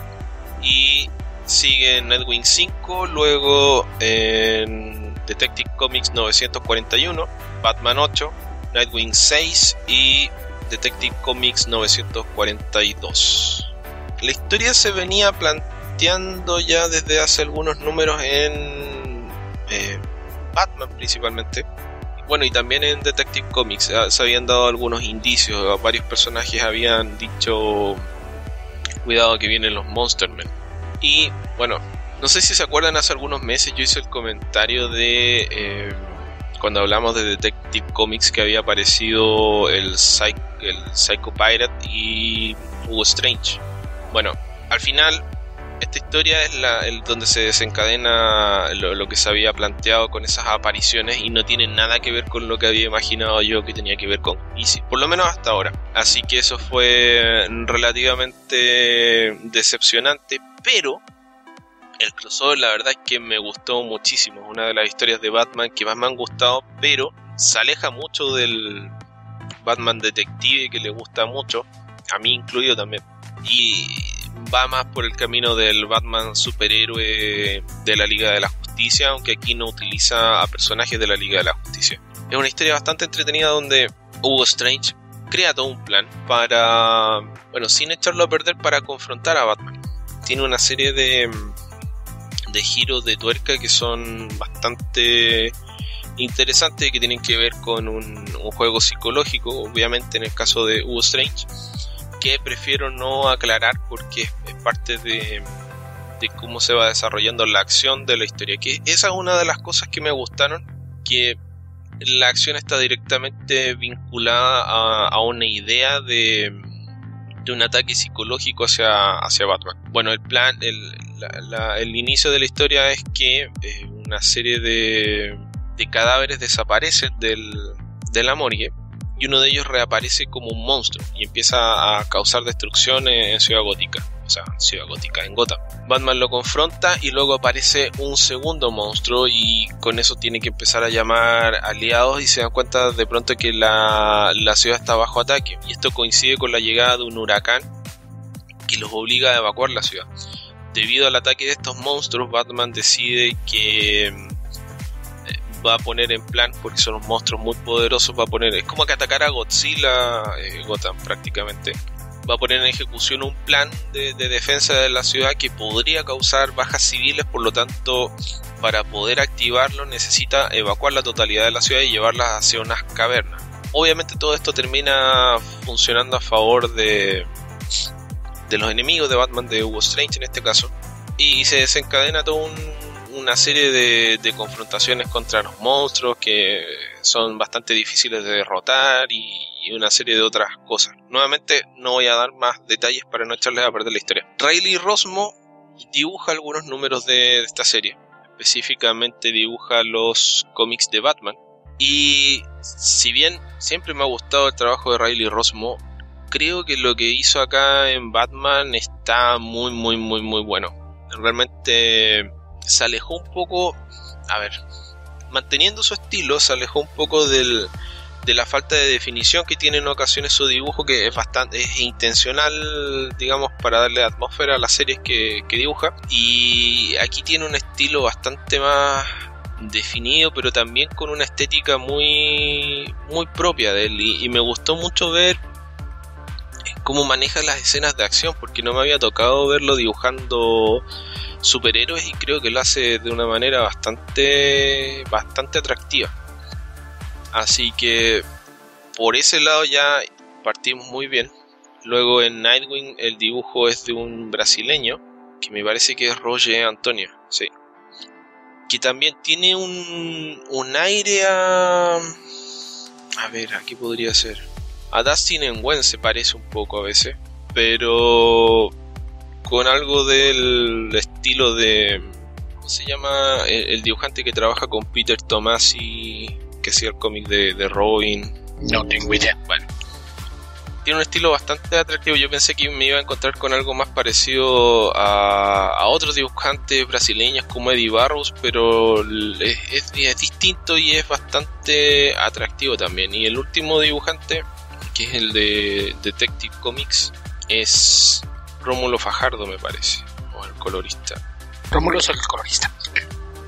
y sigue Nightwing 5, luego en Detective Comics 941, Batman 8, Nightwing 6 y Detective Comics 942. La historia se venía planteando ya desde hace algunos números en eh, Batman principalmente. Bueno, y también en Detective Comics se habían dado algunos indicios, varios personajes habían dicho cuidado que vienen los Monster Men y bueno, no sé si se acuerdan, hace algunos meses yo hice el comentario de eh, cuando hablamos de Detective Comics que había aparecido el, el Psycho Pirate y Hugo Strange. Bueno, al final esta historia es la el, donde se desencadena lo, que se había planteado con esas apariciones y no tiene nada que ver con lo que había imaginado yo que tenía que ver con Easy, por lo menos hasta ahora. Así que eso fue relativamente decepcionante, pero el crossover la verdad es que me gustó muchísimo. Es una de las historias de Batman que más me han gustado, pero se aleja mucho del Batman detective que le gusta mucho, a mí incluido también. Y va más por el camino del Batman superhéroe de la Liga de la Justicia, aunque aquí no utiliza a personajes de la Liga de la Justicia. Es una historia bastante entretenida donde Hugo Strange crea todo un plan para, bueno, sin echarlo a perder, para confrontar a Batman tiene una serie de, de giros de tuerca que son bastante interesantes que tienen que ver con un, juego psicológico, obviamente en el caso de Hugo Strange, que prefiero no aclarar porque es parte de, de cómo se va desarrollando la acción de la historia. Que esa es una de las cosas que me gustaron, que la acción está directamente vinculada a, a una idea de, de un ataque psicológico hacia, hacia Batman. Bueno, el plan, el, el inicio de la historia es que eh, una serie de, de cadáveres desaparecen del, de la morgue y uno de ellos reaparece como un monstruo y empieza a causar destrucción en Ciudad Gótica sea, Ciudad Gótica en Gotham. Batman lo confronta y luego aparece un segundo monstruo y con eso tiene que empezar a llamar aliados y se dan cuenta de pronto que la, la ciudad está bajo ataque. Y esto coincide con la llegada de un huracán que los obliga a evacuar la ciudad. Debido al ataque de estos monstruos, Batman decide que eh, va a poner en plan, porque son los monstruos muy poderosos, va a poner, es como que atacar a Godzilla, eh, Gotham prácticamente, va a poner en ejecución un plan de, defensa de la ciudad que podría causar bajas civiles, por lo tanto, para poder activarlo necesita evacuar la totalidad de la ciudad y llevarla hacia unas cavernas. Obviamente todo esto termina funcionando a favor de, de los enemigos de Batman, de Hugo Strange en este caso, y se desencadena toda una serie de, de confrontaciones contra los monstruos que son bastante difíciles de derrotar y y una serie de otras cosas. Nuevamente no voy a dar más detalles para no echarles a perder la historia. Riley Rosmo dibuja algunos números de esta serie. Específicamente dibuja los cómics de Batman. Y si bien siempre me ha gustado el trabajo de Riley Rosmo, creo que lo que hizo acá en Batman está muy, muy, muy, muy bueno. Realmente se alejó un poco, a ver, manteniendo su estilo, se alejó un poco del, de la falta de definición que tiene en ocasiones su dibujo, que es bastante es intencional, digamos, para darle atmósfera a las series que, dibuja. Y aquí tiene un estilo bastante más definido, pero también con una estética muy, muy propia de él. Y, me gustó mucho ver cómo maneja las escenas de acción, porque no me había tocado verlo dibujando superhéroes y creo que lo hace de una manera bastante, bastante atractiva. Así que por ese lado ya partimos muy bien. Luego en Nightwing el dibujo es de un brasileño, que me parece que es Roger Antonio, sí. Que también tiene un, un aire a... A ver, aquí podría ser. A Dustin en Gwen se parece un poco a veces, pero con algo del estilo de... ¿Cómo se llama? El, el dibujante que trabaja con Peter Tomasi que sea el cómic de, de Robin. No tengo idea. Bueno, tiene un estilo bastante atractivo. Yo pensé que me iba a encontrar con algo más parecido a, a otros dibujantes brasileños como Eddie Barros, pero es, distinto y es bastante atractivo también. Y el último dibujante, que es el de Detective Comics, es Rómulo Fajardo, me parece, o el colorista. Rómulo es el colorista.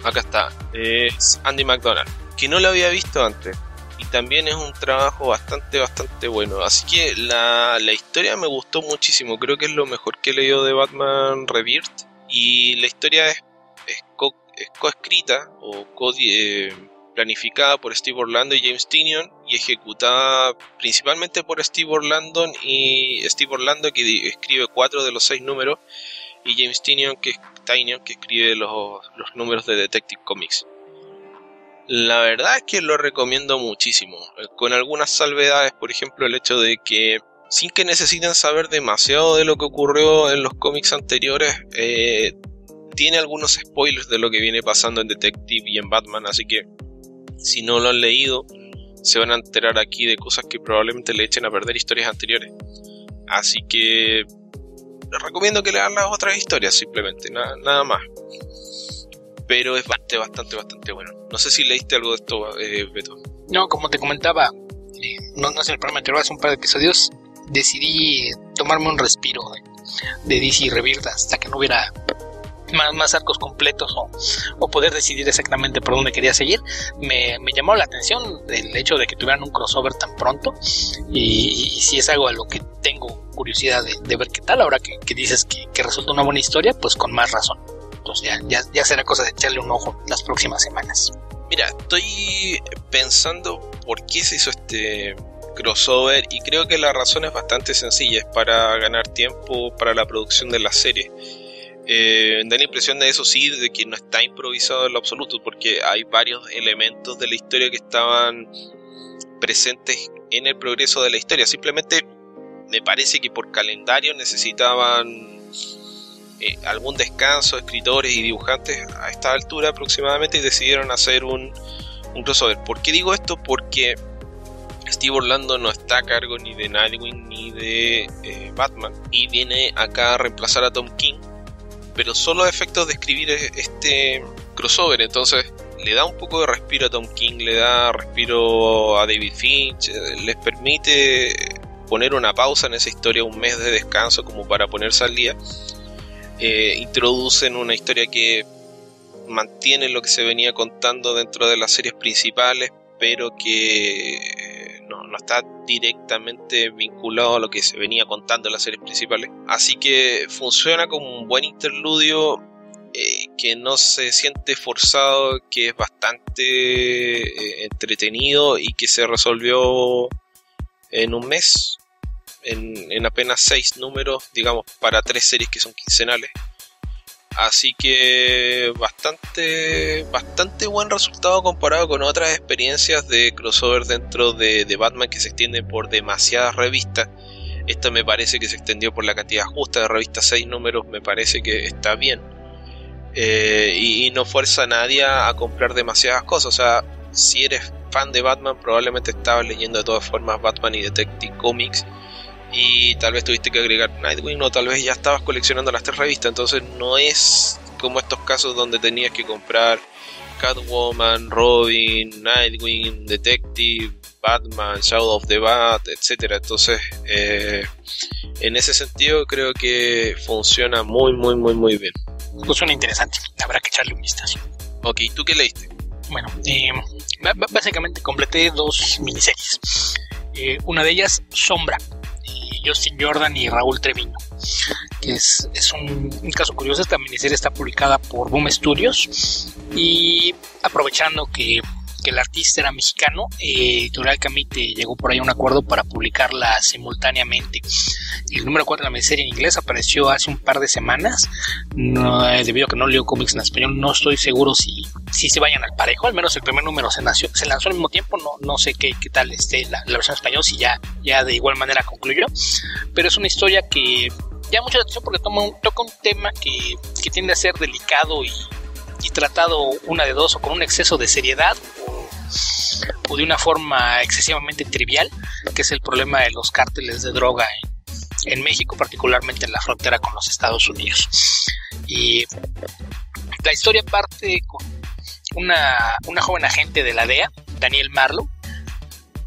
Acá está, es Andy McDonald que no lo había visto antes. Y también es un trabajo bastante, bastante bueno. Así que la, historia me gustó muchísimo. Creo que es lo mejor que he leído de Batman Rebirth. Y la historia es, es, co, coescrita o eh, planificada por Steve Orlando y James Tinion ejecutada principalmente por Steve Orlando y Steve Orlando que escribe cuatro de los seis números y James Tinion que, Tinion, que escribe los, los números de Detective Comics. La verdad es que lo recomiendo muchísimo, eh, con algunas salvedades, por ejemplo el hecho de que sin que necesiten saber demasiado de lo que ocurrió en los cómics anteriores, eh, tiene algunos spoilers de lo que viene pasando en Detective y en Batman, así que si no lo han leído, se van a enterar aquí de cosas que probablemente le echen a perder historias anteriores. Así que les recomiendo que lean las otras historias simplemente, nada más pero es bastante, bastante, bastante bueno. No sé si leíste algo de esto, eh, Beto. No, como te comentaba, no, no sé el programa anterior, hace un par de episodios, decidí tomarme un respiro de, DC Rebirth hasta que no hubiera más, más arcos completos o, poder decidir exactamente por dónde quería seguir. Me, llamó la atención el hecho de que tuvieran un crossover tan pronto y, si es algo a lo que tengo curiosidad de, ver qué tal, ahora que, dices que, que resulta una buena historia, pues con más razón ya, será cosa de echarle un ojo las próximas semanas. Mira, estoy pensando por qué se hizo este crossover y creo que la razón es bastante sencilla, es para ganar tiempo para la producción de la serie. Eh, da la impresión de eso sí, de que no está improvisado en lo absoluto, porque hay varios elementos de la historia que estaban presentes en el progreso de la historia. Simplemente me parece que por calendario necesitaban eh, algún descanso, escritores y dibujantes a esta altura aproximadamente y decidieron hacer un, un crossover. ¿Por qué digo esto? Porque Steve Orlando no está a cargo ni de Nightwing ni de eh, Batman y viene acá a reemplazar a Tom King, pero solo a efectos de escribir e-, este crossover. Entonces le da un poco de respiro a Tom King, le da respiro a David Finch, eh, les permite poner una pausa en esa historia, un mes de descanso como para ponerse al día eh, introducen una historia que mantiene lo que se venía contando dentro de las series principales, pero que no, está directamente vinculado a lo que se venía contando en las series principales. Así que funciona como un buen interludio eh, que no se siente forzado, que es bastante eh, entretenido y que se resolvió en un mes, en apenas seis números, digamos, para tres series que son quincenales. Así que bastante, bastante buen resultado comparado con otras experiencias de crossover dentro de, Batman que se extienden por demasiadas revistas. Esta me parece que se extendió por la cantidad justa de revistas, 6 números, me parece que está bien. Eh, y, no fuerza a nadie a comprar demasiadas cosas. O sea, si eres fan de Batman, probablemente estabas leyendo de todas formas Batman y Detective Comics y tal vez tuviste que agregar Nightwing o tal vez ya estabas coleccionando las tres revistas, entonces no es como estos casos donde tenías que comprar Catwoman, Robin, Nightwing, Detective, Batman, Shadow of the Bat, etcétera. Entonces, eh, en ese sentido creo que funciona muy, muy, muy, muy bien. Pues suena interesante, habrá que echarle un vistazo. Ok, ¿tú qué leíste? Bueno, eh, básicamente completé dos miniseries. Eh, una de ellas, Sombra, Justin Jordan y Raúl Treviño, que es, un, caso curioso. Esta miniserie está publicada por Boom Studios y aprovechando que que el artista era mexicano, eh, Editorial Camite llegó por ahí a un acuerdo para publicarla simultáneamente. El número 4 de la miniserie en inglés apareció hace un par de semanas, eh, debido a que no leo cómics en español, no estoy seguro si, si se vayan al parejo, al menos el primer número se, nació, se lanzó al mismo tiempo, no, no sé qué, qué tal esté la, versión español, si ya, ya de igual manera concluyó, pero es una historia que llama mucha atención porque toma toca un tema que, que tiende a ser delicado y, y tratado una de dos o con un exceso de seriedad o, de una forma excesivamente trivial, que es el problema de los cárteles de droga en, México, particularmente en la frontera con los Estados Unidos. Y la historia parte con una, una joven agente de la DEA, Daniel Marlowe,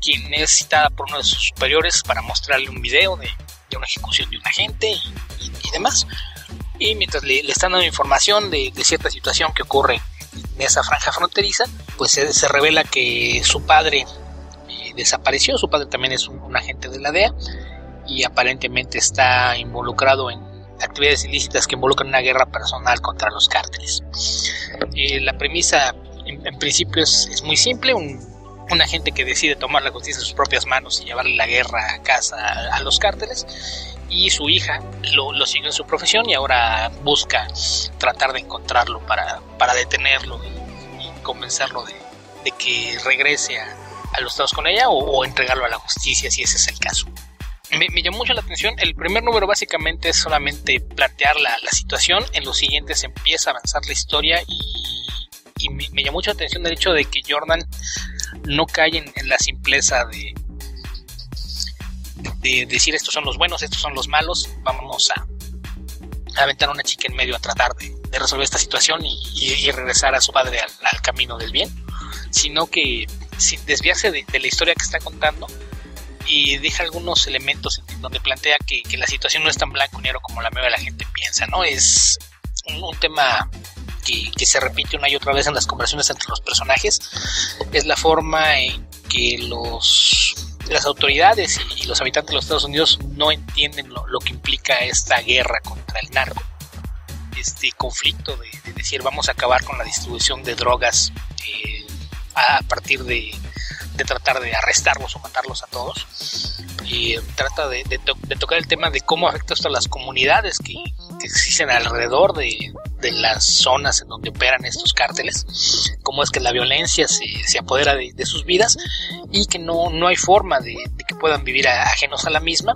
quien es citada por uno de sus superiores para mostrarle un video de, una ejecución de un agente y, demás. Y mientras le, están dando información de, de, cierta situación que ocurre en esa franja fronteriza, pues se, revela que su padre eh, desapareció, su padre también es un, agente de la DEA y aparentemente está involucrado en actividades ilícitas que involucran una guerra personal contra los cárteles. Eh, la premisa en, principio es, muy simple, un, agente que decide tomar la justicia en sus propias manos y llevarle la guerra a casa a, los cárteles y su hija lo, lo, siguió en su profesión y ahora busca tratar de encontrarlo para, para detenerlo convencerlo de, que regrese a, los Estados con ella o, entregarlo a la justicia si ese es el caso. Me, llamó mucho la atención, el primer número básicamente es solamente plantear la, situación, en los siguientes empieza a avanzar la historia y, me, llamó mucho la atención el hecho de que Jordan no cae en, la simpleza de, de decir estos son los buenos, estos son los malos, vamos a, aventar a una chica en medio a tratar de, resolver esta situación y, regresar a su padre al, camino del bien, sino que sin desviarse de, la historia que está contando y deja algunos elementos donde plantea que, la situación no es tan blanco y negro como la mayoría de la gente piensa, ¿no? Es un, tema que, que, se repite una y otra vez en las conversaciones entre los personajes, es la forma en que los las autoridades y, los habitantes de los Estados Unidos no entienden lo, que implica esta guerra contra el narco, este conflicto de, decir vamos a acabar con la distribución de drogas eh, a partir de, tratar de arrestarlos o matarlos a todos. Y trata de, tocar el tema de cómo afecta esto a las comunidades que, existen alrededor de, las zonas en donde operan estos cárteles, cómo es que la violencia se, se apodera de, sus vidas y que no, no hay forma de, que puedan vivir ajenos a la misma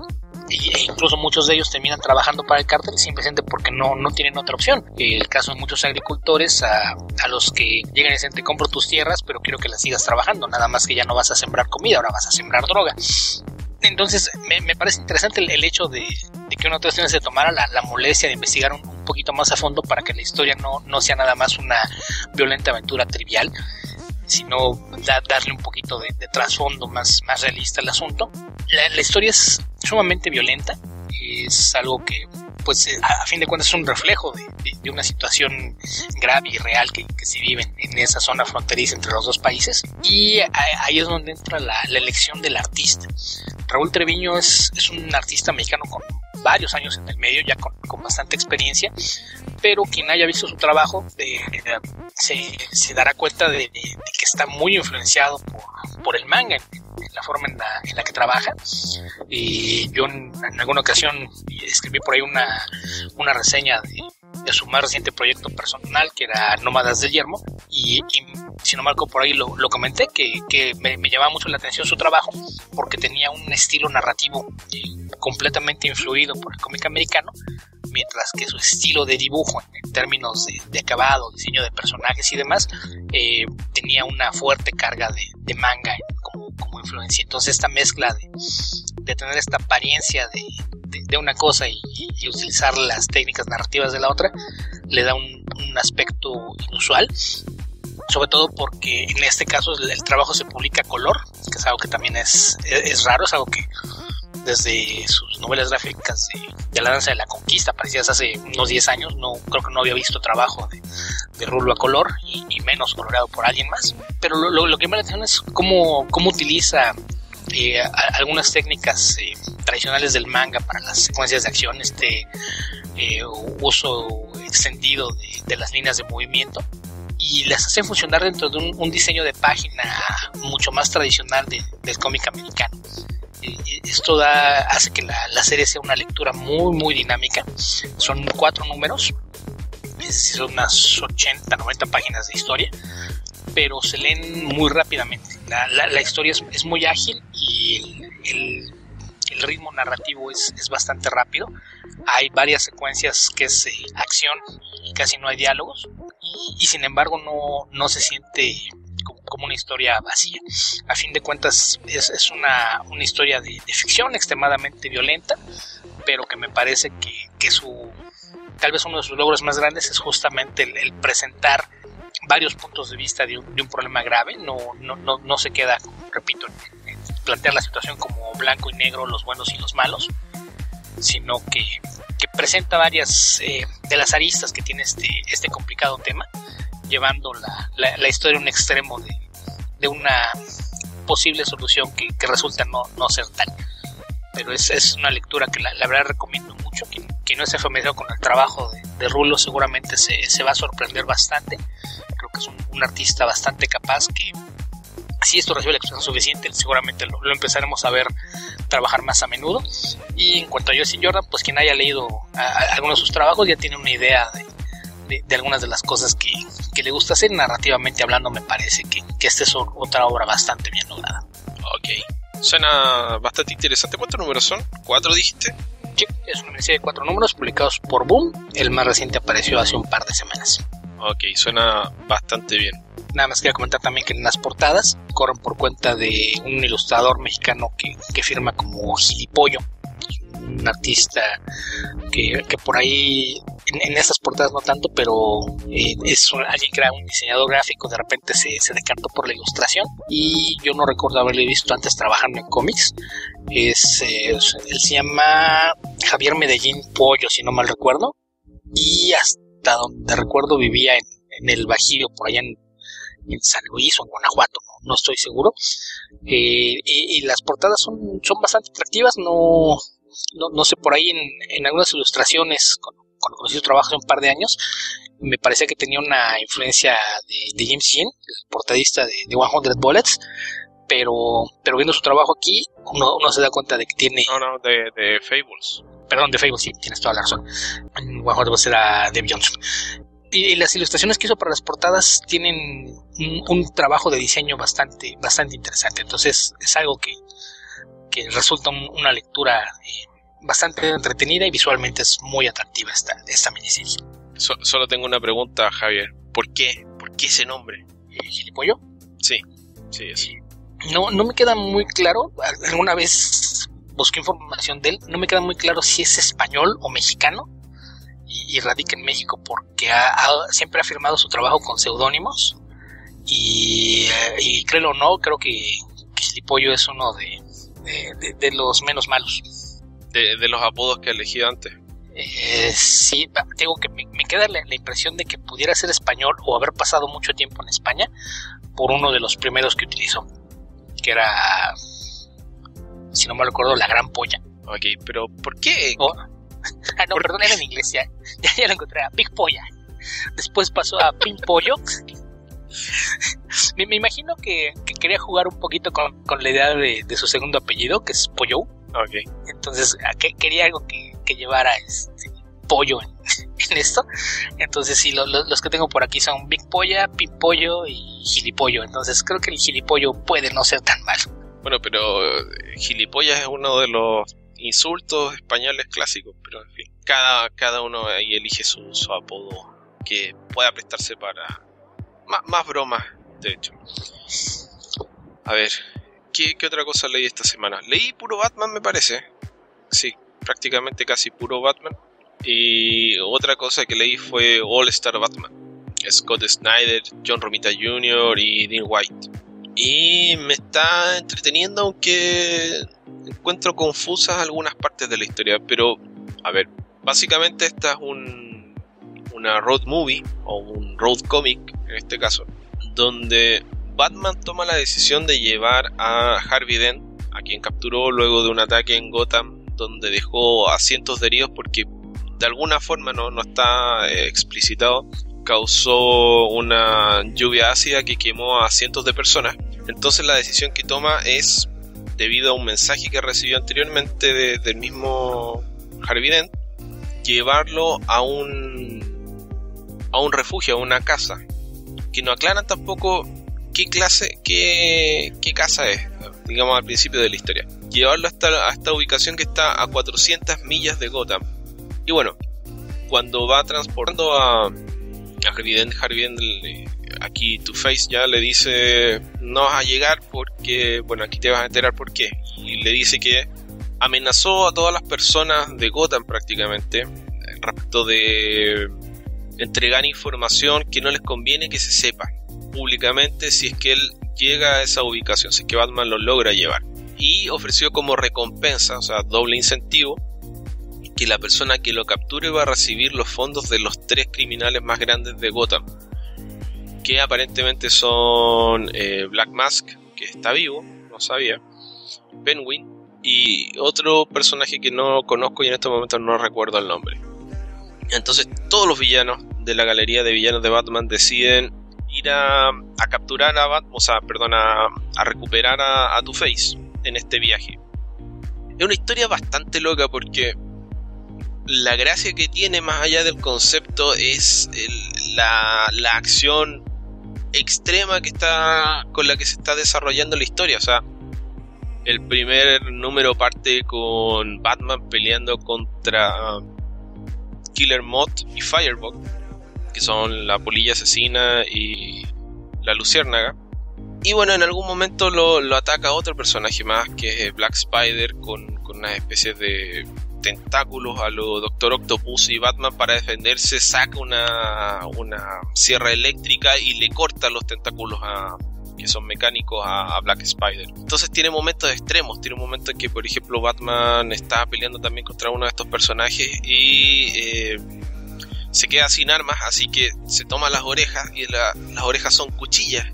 e incluso muchos de ellos terminan trabajando para el cártel simplemente porque no, no tienen otra opción. El caso de muchos agricultores a, a, los que llegan y dicen te compro tus tierras pero quiero que las sigas trabajando, nada más que ya no vas a sembrar comida, ahora vas a sembrar droga. Entonces me, me parece interesante el, hecho de, de, que una otra se tomara la, la molestia de investigar un, un, poquito más a fondo para que la historia no, no sea nada más una violenta aventura trivial sino darle un poquito de, trasfondo más, más realista al asunto. La, historia es sumamente violenta, es algo que pues eh, a, fin de cuentas es un reflejo de, una situación grave y real que, se vive en, esa zona fronteriza entre los dos países. Y ahí es donde entra la, elección del artista. Raúl Treviño es, es un artista mexicano con varios años en el medio, ya con, bastante experiencia, pero quien haya visto su trabajo eh, se, dará cuenta de, que está muy influenciado por, el manga, en, la forma en la, que trabaja. Y yo en, alguna ocasión escribí por ahí una, una reseña de, su más reciente proyecto personal, que era Nómadas del Yermo, y, si no marco por ahí lo, comenté, que, me, me, llamaba mucho la atención su trabajo, porque tenía un estilo narrativo completamente influido por el cómic americano, mientras que su estilo de dibujo en términos de, acabado, diseño de personajes y demás, eh, tenía una fuerte carga de, manga como, influencia. Entonces esta mezcla de, tener esta apariencia de, una cosa y, utilizar las técnicas narrativas de la otra, le da un, aspecto inusual sobre todo porque en este caso el, trabajo se publica a color, que es algo que también es, es, raro, es algo que desde sus novelas gráficas de, la danza de la conquista, aparecidas hace unos 10 años, no creo que no había visto trabajo de, de rulo a color y, menos coloreado por alguien más. Pero lo, que me da atención es cómo, cómo utiliza eh, algunas técnicas eh, tradicionales del manga para las secuencias de acción, este eh, uso extendido de, las líneas de movimiento y las hace funcionar dentro de un, diseño de página mucho más tradicional del cómic americano esto da, hace que la, serie sea una lectura muy, muy dinámica. Son cuatro números, son unas 80, 90 páginas de historia, pero se leen muy rápidamente. La, historia es, muy ágil y el, ritmo narrativo es, bastante rápido. Hay varias secuencias que es eh, acción y casi no hay diálogos, y, sin embargo no, no se siente como una historia vacía. A fin de cuentas es, una, historia de, ficción extremadamente violenta, pero que me parece que, su tal vez uno de sus logros más grandes es justamente el, presentar varios puntos de vista de un, problema grave, no, no, no, se queda, repito, plantear la situación como blanco y negro, los buenos y los malos, sino que, presenta varias eh, de las aristas que tiene este, este complicado tema llevando la, la, historia a un extremo de, de una posible solución que, que resulta no, no, ser tal. Pero es, es una lectura que la, la, verdad recomiendo mucho. Quien, quien no esté familiarizado con el trabajo de, de Rulo seguramente se, se, va a sorprender bastante. Creo que es un, un artista bastante capaz que si esto recibe la expresión suficiente, seguramente lo, lo, empezaremos a ver trabajar más a menudo. Y en cuanto a Josie Jordan, pues quien haya leído algunos de sus trabajos ya tiene una idea de, de, algunas de las cosas que, le gusta hacer narrativamente hablando me parece que, esta es otra obra bastante bien lograda. Ok, suena bastante interesante. ¿Cuántos números son? ¿Cuatro dijiste? Sí, es una serie de cuatro números publicados por Boom. El más reciente apareció hace un par de semanas. Ok, suena bastante bien. Nada más quería comentar también que en las portadas corren por cuenta de un ilustrador mexicano que, que firma como Gilipollo un artista que, por ahí en, estas portadas no tanto, pero eh, es alguien que era un diseñador gráfico, de repente se, se, decantó por la ilustración y yo no recuerdo haberle visto antes trabajando en cómics. Es, eh, él se llama Javier Medellín Pollo, si no mal recuerdo, y hasta donde recuerdo vivía en, el Bajío, por allá en, San Luis o en Guanajuato, no, estoy seguro. Eh, y, las portadas son, son bastante atractivas, no, no, no sé, por ahí en, en algunas ilustraciones, cuando, conocí su trabajo un par de años, me parecía que tenía una influencia de, James Jean, el portadista de, de 100 Bullets, pero, pero viendo su trabajo aquí, uno, uno se da cuenta de que tiene... No, no, de, de Fables. Perdón, de Fables, sí, tienes toda la razón. En 100 Bullets era Dave Johnson. Y, las ilustraciones que hizo para las portadas tienen un, un, trabajo de diseño bastante, bastante interesante. Entonces es algo que, que resulta una lectura eh, bastante entretenida y visualmente es muy atractiva esta, esta miniserie. solo tengo una pregunta, Javier. ¿Por qué? ¿Por qué ese nombre? ¿El ¿Gilipollo? Sí, sí, es. No, no me queda muy claro. Alguna vez busqué información de él. No me queda muy claro si es español o mexicano y, radica en México porque siempre ha firmado su trabajo con seudónimos. Y, eh, y créelo o no, creo que, Gilipollo es uno de, de, los menos malos. De, los apodos que elegido antes. Eh, sí, digo que me, queda la, impresión de que pudiera ser español o haber pasado mucho tiempo en España por uno de los primeros que utilizó, que era, si no me recuerdo, la gran polla. Ok, pero ¿por qué? Oh, <laughs> ah, no, perdón, era en inglés, <laughs> ya, ya, lo encontré, a Big Polla. Después pasó a Pink Pollo. me, imagino que, quería jugar un poquito con, la idea de, su segundo apellido, que es Pollo. Okay. Entonces, quería algo que, llevara este pollo en, <laughs> esto. Entonces, sí, los que tengo por aquí son Big Polla, Pink Pollo y Gilipollo. Entonces, creo que el Gilipollo puede no ser tan malo. Bueno, pero eh, gilipollas es uno de los insultos españoles clásicos, pero en fin, cada, cada uno ahí elige su, apodo que pueda prestarse para más, bromas, de hecho. A ver, ¿qué, otra cosa leí esta semana? Leí puro Batman, me parece. Sí, prácticamente casi puro Batman. Y otra cosa que leí fue All Star Batman. Scott Snyder, John Romita Jr. y Dean White. Y me está entreteniendo, aunque encuentro confusas algunas partes de la historia. Pero, a ver, básicamente esta es un, una road movie, o un road comic en este caso, donde Batman toma la decisión de llevar a Harvey Dent, a quien capturó luego de un ataque en Gotham, donde dejó a cientos de heridos porque de alguna forma no, no está eh, explicitado causó una lluvia ácida que quemó a cientos de personas. Entonces la decisión que toma es, debido a un mensaje que recibió anteriormente del mismo Harvey Dent, llevarlo a un, a un refugio, a una casa, que no aclaran tampoco qué clase, qué, qué casa es, digamos al principio de la historia. Llevarlo hasta a esta ubicación que está a 400 millas de Gotham. Y bueno, cuando va transportando a, a aquí tu face ya le dice no vas a llegar porque, bueno, aquí te vas a enterar por qué. Y le dice que amenazó a todas las personas de Gotham prácticamente respecto de entregar información que no les conviene que se sepa públicamente si es que él llega a esa ubicación, si es que Batman lo logra llevar. Y ofreció como recompensa, o sea, doble incentivo, que la persona que lo capture va a recibir los fondos de los tres criminales más grandes de Gotham, que aparentemente son eh, Black Mask, que está vivo, no sabía, Penguin y otro personaje que no conozco y en estos momentos no recuerdo el nombre. Entonces todos los villanos de la galería de villanos de Batman deciden ir a, capturar a Batman, o sea, perdón, a, recuperar a, a Two-Face en este viaje. Es una historia bastante loca porque la gracia que tiene más allá del concepto es la, acción extrema que está con la que se está desarrollando la historia. O sea, el primer número parte con Batman peleando contra Killer Moth y Firebug, que son la polilla asesina y la luciérnaga. Y bueno, en algún momento lo, ataca otro personaje más, que es Black Spider, con, con una especie de tentáculos a lo Doctor Octopus y Batman para defenderse saca una, una sierra eléctrica y le corta los tentáculos a, que son mecánicos a, Black Spider. Entonces tiene momentos extremos, tiene un momento en que por ejemplo Batman está peleando también contra uno de estos personajes y eh, se queda sin armas, así que se toma las orejas y las orejas son cuchillas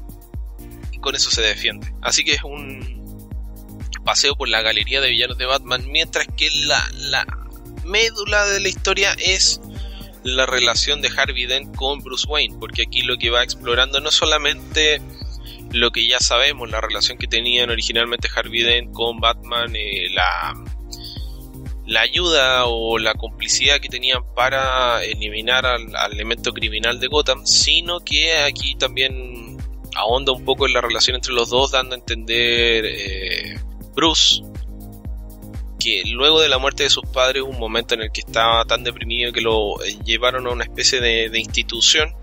y con eso se defiende. Así que es un, paseo por la galería de villanos de Batman, mientras que la, médula de la historia es la relación de Harvey Dent con Bruce Wayne, porque aquí lo que va explorando no solamente lo que ya sabemos, la relación que tenían originalmente Harvey Dent con Batman, eh, la, la ayuda o la complicidad que tenían para eliminar al, elemento criminal de Gotham, sino que aquí también ahonda un poco en la relación entre los dos, dando a entender eh, Bruce, que luego de la muerte de sus padres, un momento en el que estaba tan deprimido que lo eh, llevaron a una especie de, institución,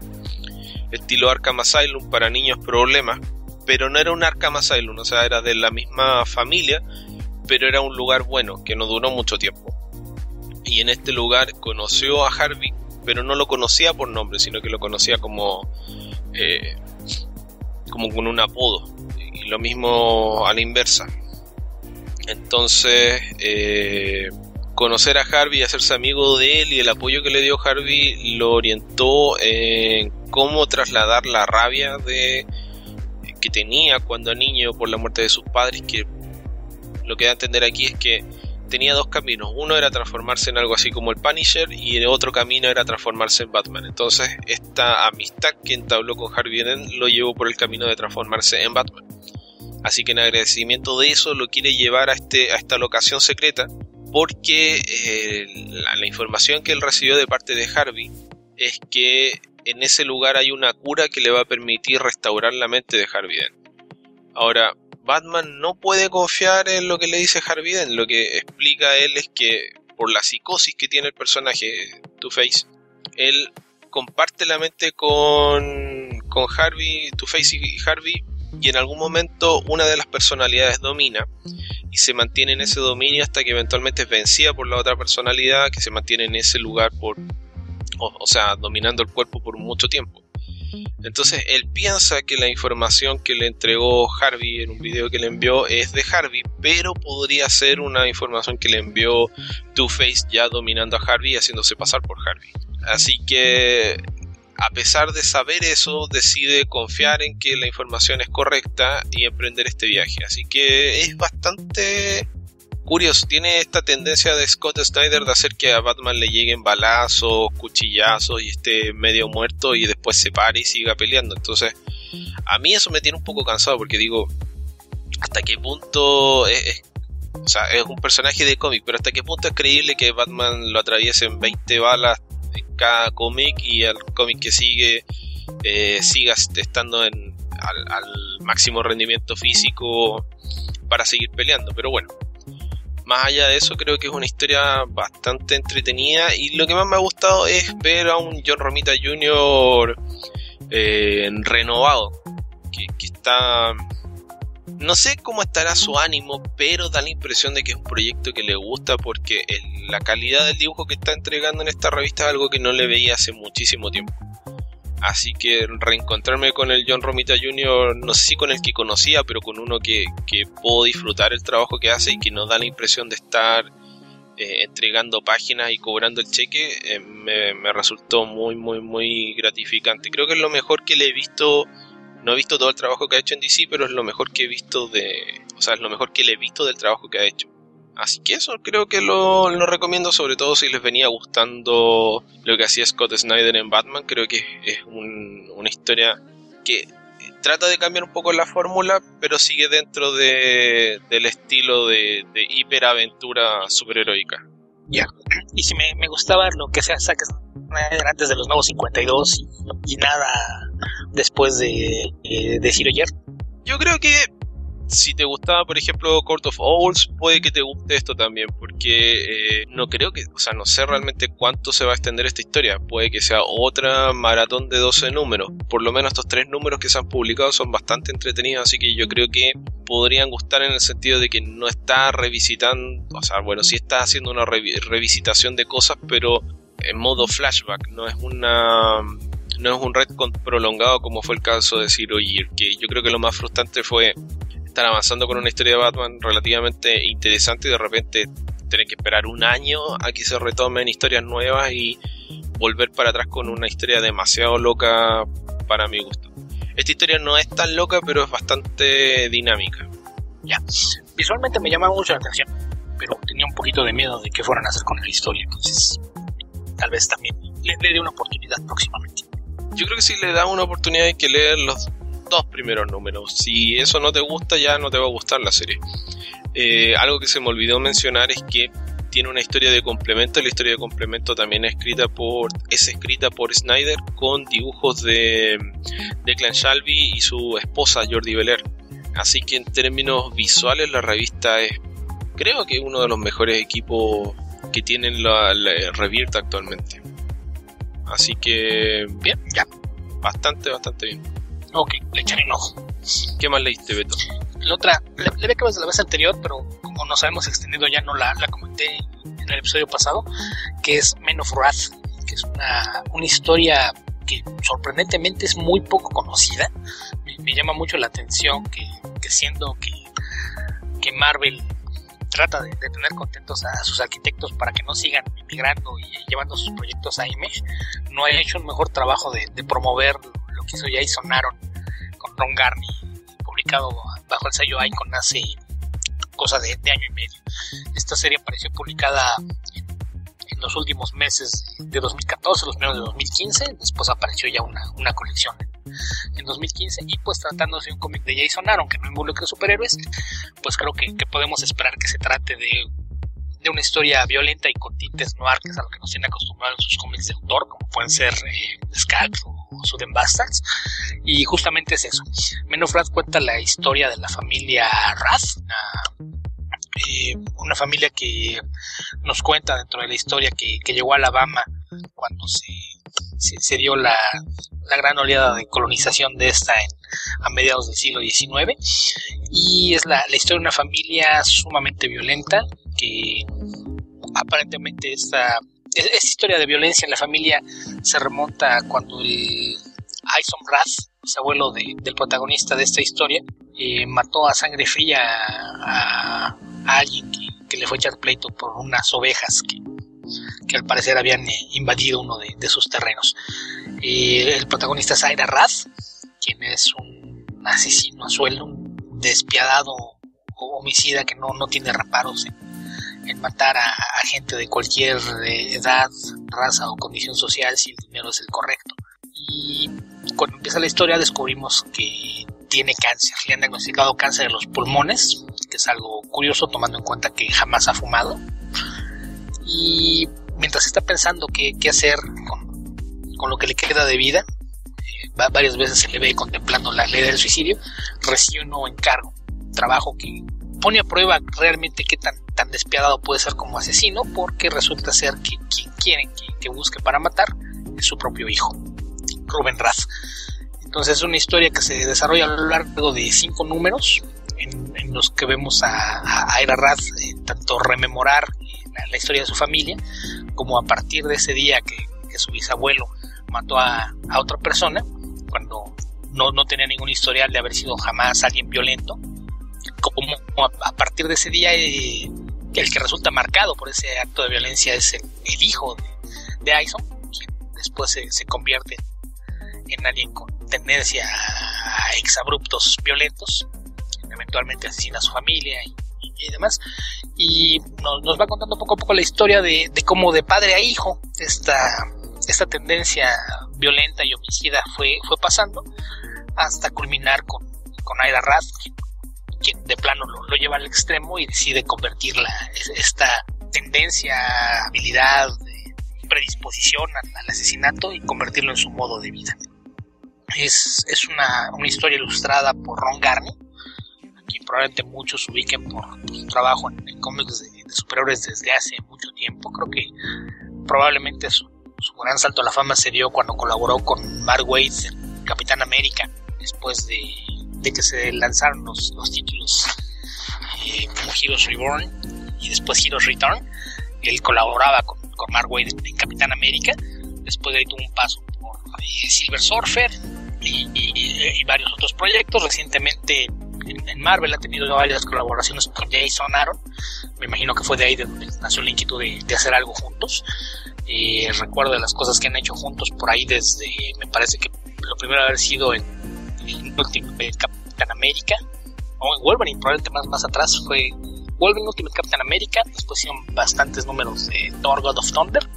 estilo Arkham Asylum para niños problemas, pero no era un Arkham Asylum, o sea, era de la misma familia, pero era un lugar bueno, que no duró mucho tiempo. Y en este lugar conoció a Harvey, pero no lo conocía por nombre, sino que lo conocía como, eh, como con un apodo. Y lo mismo a la inversa. Entonces, eh, conocer a Harvey y hacerse amigo de él y el apoyo que le dio Harvey lo orientó en cómo trasladar la rabia de que tenía cuando niño por la muerte de sus padres, que lo que da a entender aquí es que tenía dos caminos. Uno era transformarse en algo así como el Punisher y el otro camino era transformarse en Batman. Entonces esta amistad que entabló con Harvey Dent lo llevó por el camino de transformarse en Batman. Así que en agradecimiento de eso lo quiere llevar a, este, a esta locación secreta porque eh, la, información que él recibió de parte de Harvey es que en ese lugar hay una cura que le va a permitir restaurar la mente de Harvey Dent. Ahora, Batman no puede confiar en lo que le dice Harvey Dent. Lo que explica él es que por la psicosis que tiene el personaje Two-Face, él comparte la mente con, con Harvey, Two-Face y Harvey, y en algún momento una de las personalidades domina y se mantiene en ese dominio hasta que eventualmente es vencida por la otra personalidad que se mantiene en ese lugar por, o sea, dominando el cuerpo por mucho tiempo. Entonces él piensa que la información que le entregó Harvey en un video que le envió es de Harvey, pero podría ser una información que le envió Two-Face ya dominando a Harvey y haciéndose pasar por Harvey. Así que a pesar de saber eso, decide confiar en que la información es correcta y emprender este viaje. Así que es bastante curioso, tiene esta tendencia de Scott Snyder de hacer que a Batman le lleguen balazos, cuchillazos y esté medio muerto y después se pare y siga peleando. Entonces, a mí eso me tiene un poco cansado porque digo, ¿hasta qué punto es, o sea, es un personaje de cómic, pero hasta qué punto es creíble que Batman lo atraviesen 20 balas cada cómic y el cómic que sigue eh, siga estando en, al máximo rendimiento físico para seguir peleando. Pero bueno, más allá de eso, creo que es una historia bastante entretenida y lo que más me ha gustado es ver a un John Romita Jr. Eh, renovado, que, está... No sé cómo estará su ánimo, pero da la impresión de que es un proyecto que le gusta porque la calidad del dibujo que está entregando en esta revista es algo que no le veía hace muchísimo tiempo. Así que reencontrarme con el John Romita Jr., no sé si con el que conocía, pero con uno que, puedo disfrutar el trabajo que hace y que nos da la impresión de estar eh, entregando páginas y cobrando el cheque, eh, me, me, resultó muy, muy, muy gratificante. Creo que es lo mejor que le he visto. No he visto todo el trabajo que ha hecho en DC, pero es lo mejor que he visto de. O sea, es lo mejor que le he visto del trabajo que ha hecho. Así que eso creo que lo, recomiendo, sobre todo si les venía gustando lo que hacía Scott Snyder en Batman. Creo que es una historia que trata de cambiar un poco la fórmula, pero sigue dentro de, del estilo de, hiperaventura superheroica. Ya, y si me, gustaba lo que sea Zack Snyder antes de los nuevos 52 y, nada después de, eh, de Zero Yo creo que si te gustaba, por ejemplo, Court of Owls, puede que te guste esto también, porque eh, no creo que, o sea, no sé realmente cuánto se va a extender esta historia. Puede que sea otra maratón de 12 números. Por lo menos estos tres números que se han publicado son bastante entretenidos, así que yo creo que podrían gustar en el sentido de que no está revisitando, o sea, bueno, sí está haciendo una revisitación de cosas, pero en modo flashback, no es una no es un retcon prolongado como fue el caso de Zero Year, que yo creo que lo más frustrante fue estar avanzando con una historia de Batman relativamente interesante y de repente tener que esperar un año a que se retomen historias nuevas y volver para atrás con una historia demasiado loca para mi gusto. Esta historia no es tan loca, pero es bastante dinámica. Ya, visualmente me llama mucho la atención, pero tenía un poquito de miedo de que fueran a hacer con la historia, entonces tal vez también le dé una oportunidad próximamente. Yo creo que si le da una oportunidad hay que leer los dos primeros números. Si eso no te gusta, ya no te va a gustar la serie. Eh, algo que se me olvidó mencionar es que tiene una historia de complemento. La historia de complemento también es escrita por, es escrita por Snyder con dibujos de Declan Shalvey y su esposa Jordi Belair. Así que en términos visuales la revista es, creo que uno de los mejores equipos que tienen la, la Revirt actualmente. Así que bien, ya, bastante, bastante bien. Ok, le echaré un ojo. ¿Qué más leíste, Beto? La otra, le vi que de la vez anterior, pero como nos habíamos extendido ya no la, la comenté en el episodio pasado, que es Men of Wrath, que es una, una historia que sorprendentemente es muy poco conocida. Me, llama mucho la atención que, que siendo que, que Marvel trata de, tener contentos a sus arquitectos para que no sigan emigrando y llevando sus proyectos a Image, no ha hecho un mejor trabajo de, promover lo que hizo Jason Aaron con Ron Garney, publicado bajo el sello Icon hace cosa de, año y medio. Esta serie apareció publicada en, los últimos meses de 2014, los primeros de 2015, después apareció ya una, una colección en 2015 y pues tratándose de un cómic de Jason Aaron que no involucra superhéroes, pues creo que, podemos esperar que se trate de, de, una historia violenta y con tintes noir, a lo que nos tiene acostumbrados sus cómics de autor, como pueden ser eh, o Sudden Bastards, y justamente es eso. Men of cuenta la historia de la familia Rath, eh, una familia que nos cuenta dentro de la historia que, llegó a Alabama cuando se, dio la, gran oleada de colonización de esta en, a mediados del siglo XIX y es la, historia de una familia sumamente violenta que aparentemente esta, esta historia de violencia en la familia se remonta cuando el Ison Rath, ese abuelo del protagonista de esta historia, eh, mató a sangre fría a, alguien que, que, le fue a echar pleito por unas ovejas que, que al parecer habían eh, invadido uno de, sus terrenos. el protagonista es Aira Raz, quien es un asesino a sueldo, un despiadado homicida que no, tiene reparos en, matar a, gente de cualquier eh, edad, raza o condición social si el dinero es el correcto. Y cuando empieza la historia descubrimos que tiene cáncer, le han diagnosticado cáncer de los pulmones, que es algo curioso tomando en cuenta que jamás ha fumado y mientras está pensando qué, hacer con, con, lo que le queda de vida, eh, varias veces se le ve contemplando la ley del suicidio, recibe un nuevo encargo, trabajo que pone a prueba realmente qué tan, tan despiadado puede ser como asesino, porque resulta ser que quien quieren que, busque para matar es su propio hijo, Rubén Rath. Entonces es una historia que se desarrolla a lo largo de cinco números, en, los que vemos a, a Ira Rath eh, tanto rememorar la, historia de su familia, como a partir de ese día que, su bisabuelo mató a, otra persona, cuando no, no, tenía ningún historial de haber sido jamás alguien violento, como a, partir de ese día eh, el que resulta marcado por ese acto de violencia es el, hijo de, de Ison, quien después se, se convierte en alguien con tendencia a exabruptos violentos, eventualmente asesina a su familia y y demás. Y nos, va contando poco a poco la historia de, cómo de padre a hijo esta, esta tendencia violenta y homicida fue, fue pasando hasta culminar con, con Aida Rath, quien, de plano lo, lleva al extremo y decide convertirla, esta tendencia, habilidad, predisposición al, asesinato y convertirlo en su modo de vida. Es, es una, una historia ilustrada por Ron Garney, probablemente muchos ubiquen por, su trabajo en, cómics de, superhéroes desde hace mucho tiempo. Creo que probablemente su, gran salto a la fama se dio cuando colaboró con Mark Waid en Capitán América, después de, que se lanzaron los, títulos eh, como Heroes Reborn y después Heroes Return. Él colaboraba con, Mark Waid en, Capitán América, después de ahí tuvo un paso por eh, Silver Surfer y, y, varios otros proyectos. Recientemente en, Marvel ha tenido varias colaboraciones con Jason Aaron. Me imagino que fue de ahí de donde nació la inquietud de, hacer algo juntos. Eh, recuerdo de las cosas que han hecho juntos por ahí desde, me parece que lo primero haber sido en, Ultimate Captain America, o en Wolverine, probablemente más, más atrás, fue Wolverine Ultimate Captain America, después hicieron bastantes números de Thor God of Thunder,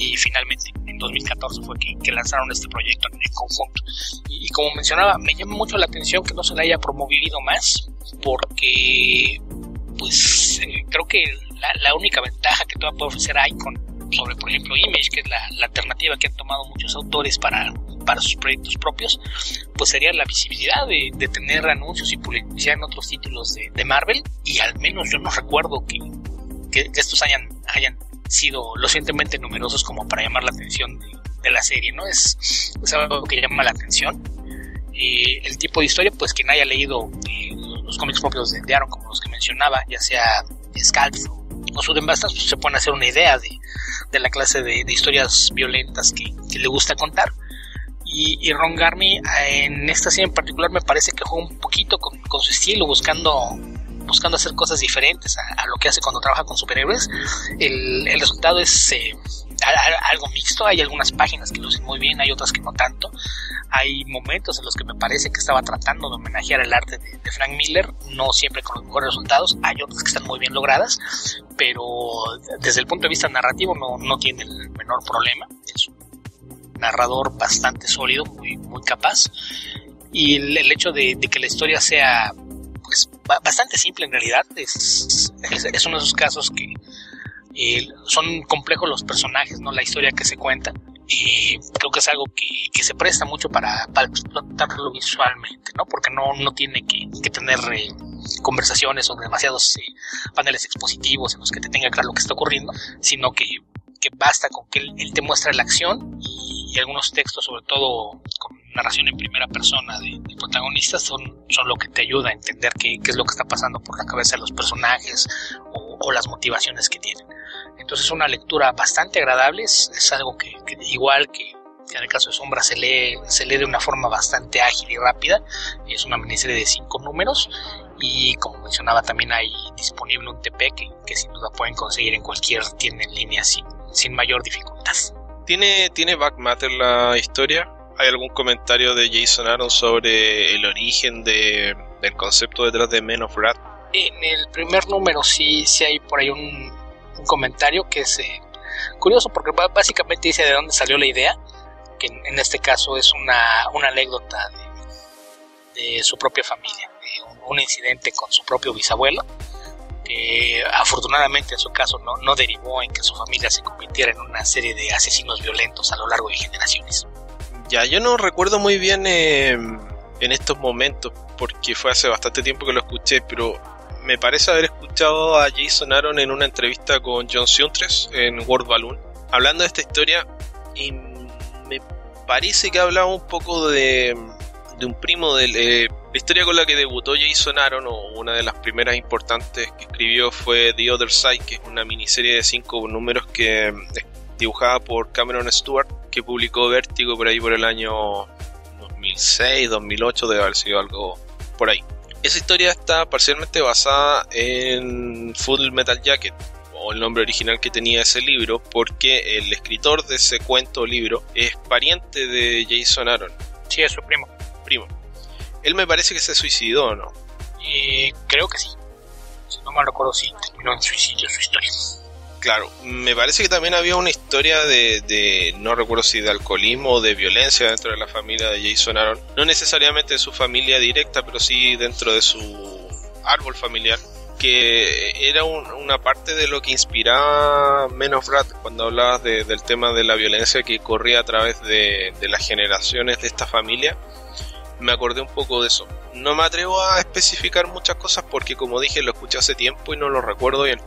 y finalmente en 2014 fue que, lanzaron este proyecto en, conjunto. Y, como mencionaba, me llama mucho la atención que no se le haya promovido más, porque pues eh, creo que la, única ventaja que todavía puede ofrecer Icon sobre, por ejemplo, Image, que es la, alternativa que han tomado muchos autores para, para sus proyectos propios, pues sería la visibilidad de, tener anuncios y publicidad en otros títulos de, Marvel, y al menos yo no recuerdo que, que, estos hayan, hayan sido lo suficientemente numerosos como para llamar la atención de, la serie, ¿no? Es, algo que llama la atención. Eh, el tipo de historia, pues quien haya leído eh, los cómics propios de, Aaron, como los que mencionaba, ya sea Scalp o Suden Bastas, pues se pueden hacer una idea de, la clase de, historias violentas que, le gusta contar. Y, Ron Garney en esta serie en particular me parece que juega un poquito con, con su estilo, buscando buscando hacer cosas diferentes a, lo que hace cuando trabaja con superhéroes, el, el resultado es eh, algo mixto. Hay algunas páginas que lucen muy bien, hay otras que no tanto. Hay momentos en los que me parece que estaba tratando de homenajear el arte de, Frank Miller, no siempre con los mejores resultados. Hay otras que están muy bien logradas, pero desde el punto de vista narrativo no, no tiene el menor problema. Es un narrador bastante sólido, muy, muy capaz. Y el, hecho de, que la historia sea pues, bastante simple en realidad es, es uno de esos casos que son complejos los personajes, ¿no? La historia que se cuenta. Y creo que es algo que, se presta mucho para, explotarlo visualmente, ¿no? Porque no, no tiene que, tener eh, conversaciones o demasiados eh, paneles expositivos en los que te tenga claro lo que está ocurriendo, sino que, basta con que él, te muestre la acción y, algunos textos, sobre todo con narración en primera persona de, protagonistas, son, son lo que te ayuda a entender qué, qué, es lo que está pasando por la cabeza de los personajes o, o las motivaciones que tienen. Entonces es una lectura bastante agradable, es, algo que, igual que, en el caso de Sombra se lee, se lee de una forma bastante ágil y rápida, es una miniserie de cinco números y como mencionaba también hay disponible un TP que, sin duda pueden conseguir en cualquier tienda en línea sin, sin mayor dificultad. ¿Tiene, ¿Tiene backmatter la historia? ¿Hay algún comentario de Jason Aaron sobre el origen de, del concepto detrás de Men of Wrath? En el primer número sí, sí hay por ahí un, un comentario que es eh, curioso porque básicamente dice de dónde salió la idea, que en, este caso es una, una anécdota de, su propia familia, un, incidente con su propio bisabuelo, que afortunadamente en su caso no, no derivó en que su familia se convirtiera en una serie de asesinos violentos a lo largo de generaciones. Ya, yo no recuerdo muy bien eh, en estos momentos, porque fue hace bastante tiempo que lo escuché, pero me parece haber escuchado a Jason Aaron en una entrevista con John Siuntres en World Balloon, hablando de esta historia y me parece que hablaba un poco de, de un primo de eh, la historia con la que debutó Jason Aaron o una de las primeras importantes que escribió fue The Other Side, que es una miniserie de cinco números que es dibujada por Cameron Stewart, que publicó Vértigo por ahí por el año 2006, 2008, debe haber sido algo por ahí. Esa historia está parcialmente basada en Full Metal Jacket, o el nombre original que tenía ese libro, porque el escritor de ese cuento o libro es pariente de Jason Aaron. Sí, es su primo. Primo. Él me parece que se suicidó, ¿no? Y creo que sí. Si no me recuerdo, sí terminó en suicidio su historia. Claro, me parece que también había una historia de, no recuerdo si de alcoholismo o de violencia dentro de la familia de Jason Aaron. No necesariamente de su familia directa, pero sí dentro de su árbol familiar. Que era una parte de lo que inspiraba Men of Rat cuando hablabas del tema de la violencia que corría a través de las generaciones de esta familia. Me acordé un poco de eso. No me atrevo a especificar muchas cosas porque, como dije, lo escuché hace tiempo y no lo recuerdo bien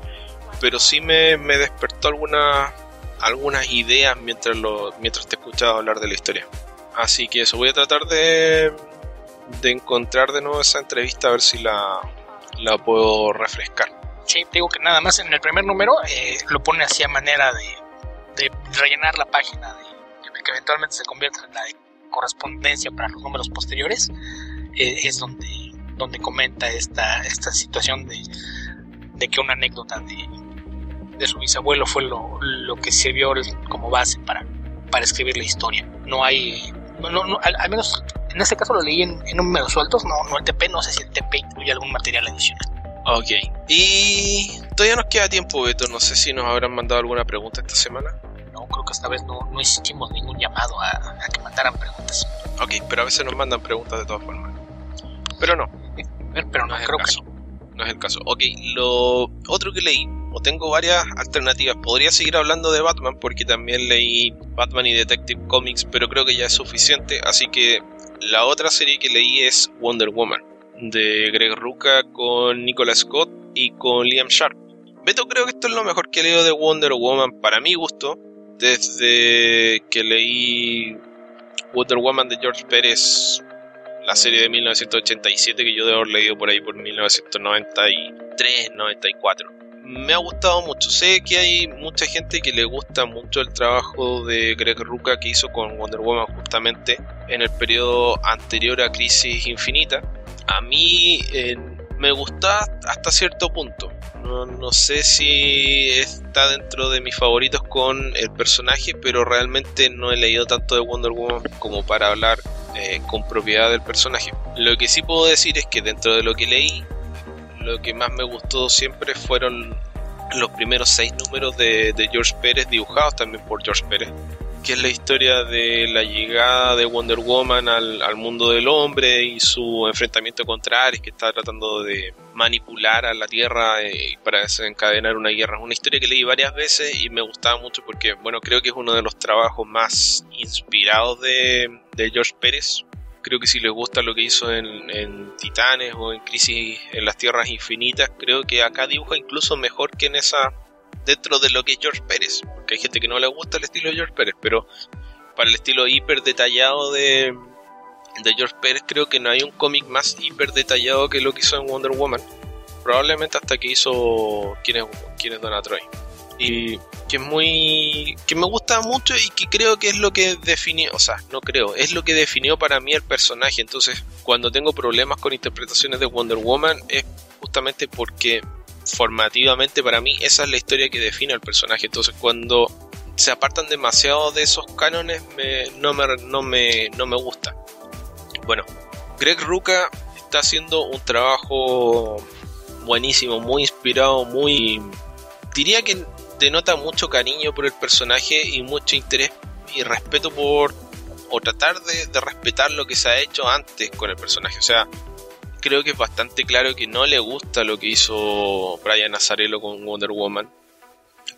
pero sí me, despertó algunas algunas ideas mientras lo mientras te escuchaba hablar de la historia. Así que eso, voy a tratar de, de encontrar de nuevo esa entrevista a ver si la, la puedo refrescar. Sí, digo que nada más en el primer número eh, lo pone así a manera de, de rellenar la página, de, que eventualmente se convierta en la de correspondencia para los números posteriores. Eh, es donde, donde comenta esta, esta situación de, de que una anécdota de, de su bisabuelo fue lo, lo que sirvió como base para, para escribir la historia. No hay, no, no, al, menos en este caso lo leí en, en números sueltos, no, no el TP, no sé si el TP incluye algún material adicional. Ok, y todavía nos queda tiempo, Beto, no sé si nos habrán mandado alguna pregunta esta semana. No, creo que esta vez no, no hicimos ningún llamado a, a que mandaran preguntas. Ok, pero a veces nos mandan preguntas de todas formas. Pero no. <laughs> Pero no, creo que No es el caso. Ok, lo otro que leí o tengo varias alternativas. Podría seguir hablando de Batman porque también leí Batman y Detective Comics, pero creo que ya es suficiente. Así que la otra serie que leí es Wonder Woman, de Greg Rucka con Nicolas Scott y con Liam Sharp. Beto, creo que esto es lo mejor que leído de Wonder Woman para mi gusto, desde que leí Wonder Woman de George Pérez, la serie de 1987 que yo debo haber leído por ahí por 1993, 94 me ha gustado mucho. Sé que hay mucha gente que le gusta mucho el trabajo de Greg Rucka que hizo con Wonder Woman justamente en el periodo anterior a Crisis Infinita. A mí me gusta hasta cierto punto. No, no, sé si está dentro de mis favoritos con el personaje, pero realmente no he leído tanto de Wonder Woman como para hablar eh, con propiedad del personaje. Lo que sí puedo decir es que dentro de lo que leí, lo que más me gustó siempre fueron los primeros seis números de, George Pérez, dibujados también por George Pérez que es la historia de la llegada de Wonder Woman al, mundo del hombre y su enfrentamiento contra Ares, que está tratando de manipular a la Tierra eh, para desencadenar una guerra. Una historia que leí varias veces y me gustaba mucho porque, bueno, creo que es uno de los trabajos más inspirados de, George Pérez. Creo que si les gusta lo que hizo en, en Titanes o en Crisis en las Tierras Infinitas, creo que acá dibuja incluso mejor que en esa dentro de lo que es George Pérez, porque hay gente que no le gusta el estilo de George Pérez, pero para el estilo hiper detallado de, de George Pérez creo que no hay un cómic más hiper detallado que lo que hizo en Wonder Woman, probablemente hasta que hizo quién es, quién es Donna. Y que es muy. que me gusta mucho y que creo que es lo que definió, o sea, no creo, es lo que definió para mí el personaje. Entonces, cuando tengo problemas con interpretaciones de Wonder Woman, es justamente porque formativamente para mí esa es la historia que define al personaje. Entonces cuando se apartan demasiado de esos cánones no, me, no, me, no me gusta. Bueno, Greg Ruca está haciendo un trabajo buenísimo, muy inspirado, muy... diría que denota mucho cariño por el personaje y mucho interés y respeto por... o tratar de, respetar lo que se ha hecho antes con el personaje. O sea, creo que es bastante claro que no le gusta lo que hizo Brian Nazarello con Wonder Woman.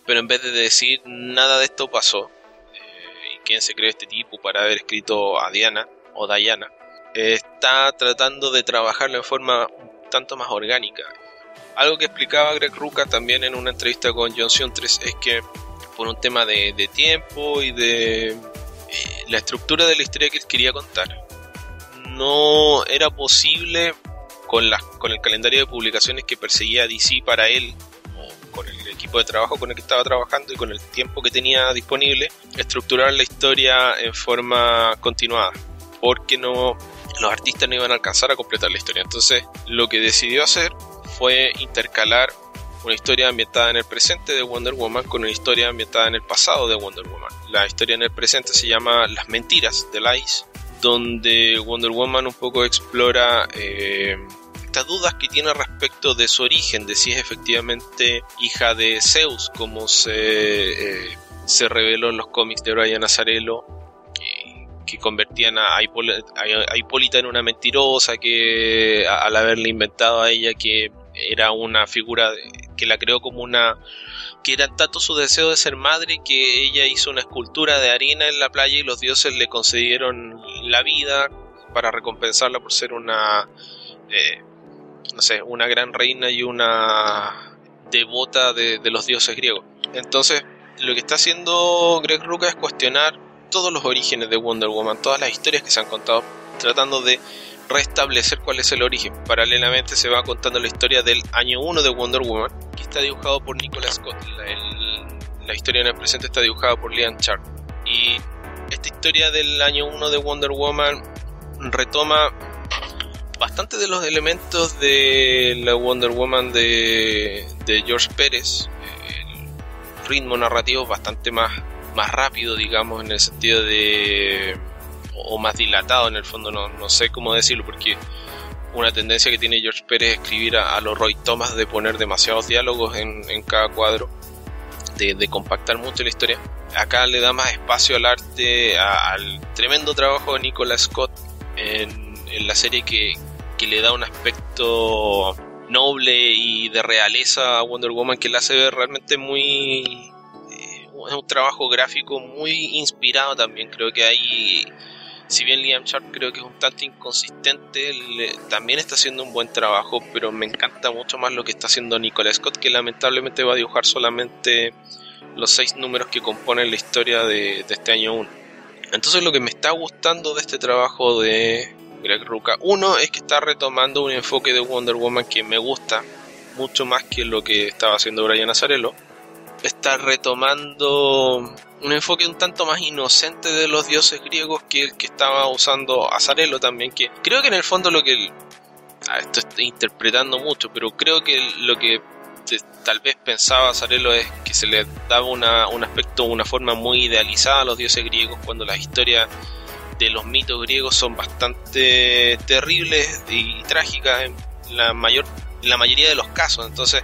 Pero en vez de decir nada de esto pasó, eh, y quién se cree este tipo para haber escrito a Diana o Diana, está tratando de trabajarlo en forma un tanto más orgánica. Algo que explicaba Greg Ruca también en una entrevista con John 3 es que por un tema de, tiempo y de eh, la estructura de la historia que quería contar, no era posible con, con el calendario de publicaciones que perseguía DC para él, o con el equipo de trabajo con el que estaba trabajando y con el tiempo que tenía disponible, estructurar la historia en forma continuada, porque no los artistas no iban a alcanzar a completar la historia. Entonces, lo que decidió hacer fue intercalar una historia ambientada en el presente de Wonder Woman con una historia ambientada en el pasado de Wonder Woman. La historia en el presente se llama Las Mentiras de Lies donde Wonder Woman un poco explora eh, estas dudas que tiene respecto de su origen, de si es efectivamente hija de Zeus, como se, eh, se reveló en los cómics de Brian Azarello, que convertían a, Hipólita en una mentirosa, que al haberle inventado a ella que era una figura que la creó como una que era tanto su deseo de ser madre que ella hizo una escultura de arena en la playa y los dioses le concedieron la vida para recompensarla por ser una eh, no sé una gran reina y una devota de, de, los dioses griegos. Entonces lo que está haciendo Greg Rucka es cuestionar todos los orígenes de Wonder Woman todas las historias que se han contado tratando de restablecer cuál es el origen. Paralelamente se va contando la historia del año 1 de Wonder Woman, que está dibujado por Nicolas Scott. La, historia en el presente está dibujada por Liam Sharp. Y esta historia del año 1 de Wonder Woman retoma bastante de los elementos de la Wonder Woman de, de George Pérez. El ritmo narrativo es bastante más, más rápido, digamos, en el sentido de o más dilatado en el fondo, no, no sé cómo decirlo, porque una tendencia que tiene George Pérez es escribir a, los Roy Thomas de poner demasiados diálogos en, en cada cuadro, de, compactar mucho la historia. Acá le da más espacio al arte, al tremendo trabajo de Nicolas Scott en, en la serie que, que, le da un aspecto noble y de realeza a Wonder Woman que la hace ver realmente muy... Eh, es un trabajo gráfico muy inspirado también, creo que hay si bien Liam Sharp creo que es un tanto inconsistente, también está haciendo un buen trabajo, pero me encanta mucho más lo que está haciendo Nicolas Scott, que lamentablemente va a dibujar solamente los seis números que componen la historia de, este año 1. Entonces lo que me está gustando de este trabajo de Greg Ruca, uno es que está retomando un enfoque de Wonder Woman que me gusta mucho más que lo que estaba haciendo Brian Azarello. Está retomando un enfoque un tanto más inocente de los dioses griegos que el que estaba usando Azarelo también, que creo que en el fondo lo que esto estoy interpretando mucho, pero creo que lo que tal vez pensaba Sarelo es que se le daba una, un aspecto, una forma muy idealizada a los dioses griegos cuando las historias de los mitos griegos son bastante terribles y trágicas en la mayor la mayoría de los casos. Entonces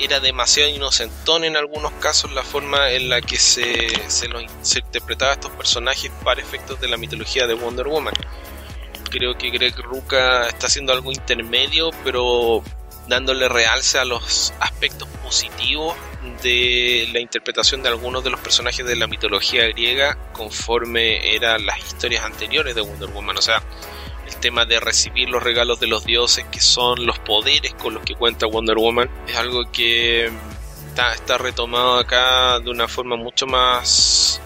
era demasiado inocentón en algunos casos la forma en la que se, se, lo, se interpretaba a estos personajes para efectos de la mitología de Wonder Woman creo que Greg Ruka está haciendo algo intermedio pero dándole realce a los aspectos positivos de la interpretación de algunos de los personajes de la mitología griega conforme eran las historias anteriores de Wonder Woman. O sea, tema de recibir los regalos de los dioses, que son los poderes con los que cuenta Wonder Woman, es algo que está, está retomado acá de una forma mucho más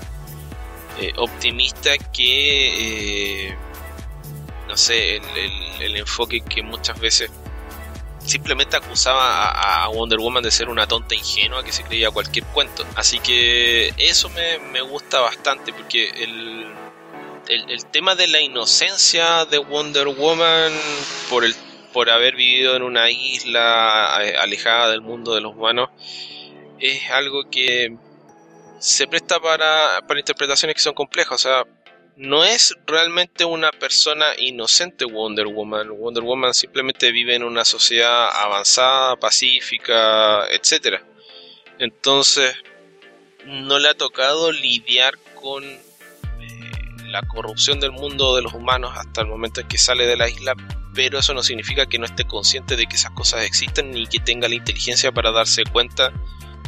eh, optimista que, eh, no sé, el enfoque que muchas veces simplemente acusaba a, Wonder Woman de ser una tonta ingenua que se creía cualquier cuento. Así que eso me, gusta bastante porque el, el, tema de la inocencia de Wonder Woman por, el, por haber vivido en una isla eh, alejada del mundo de los humanos es algo que se presta para, para interpretaciones que son complejas. O sea, no es realmente una persona inocente Wonder Woman. Wonder Woman simplemente vive en una sociedad avanzada, pacífica, etc. Entonces, no le ha tocado lidiar con la corrupción del mundo de los humanos hasta el momento en que sale de la isla, pero eso no significa que no esté consciente de que esas cosas existen ni que tenga la inteligencia para darse cuenta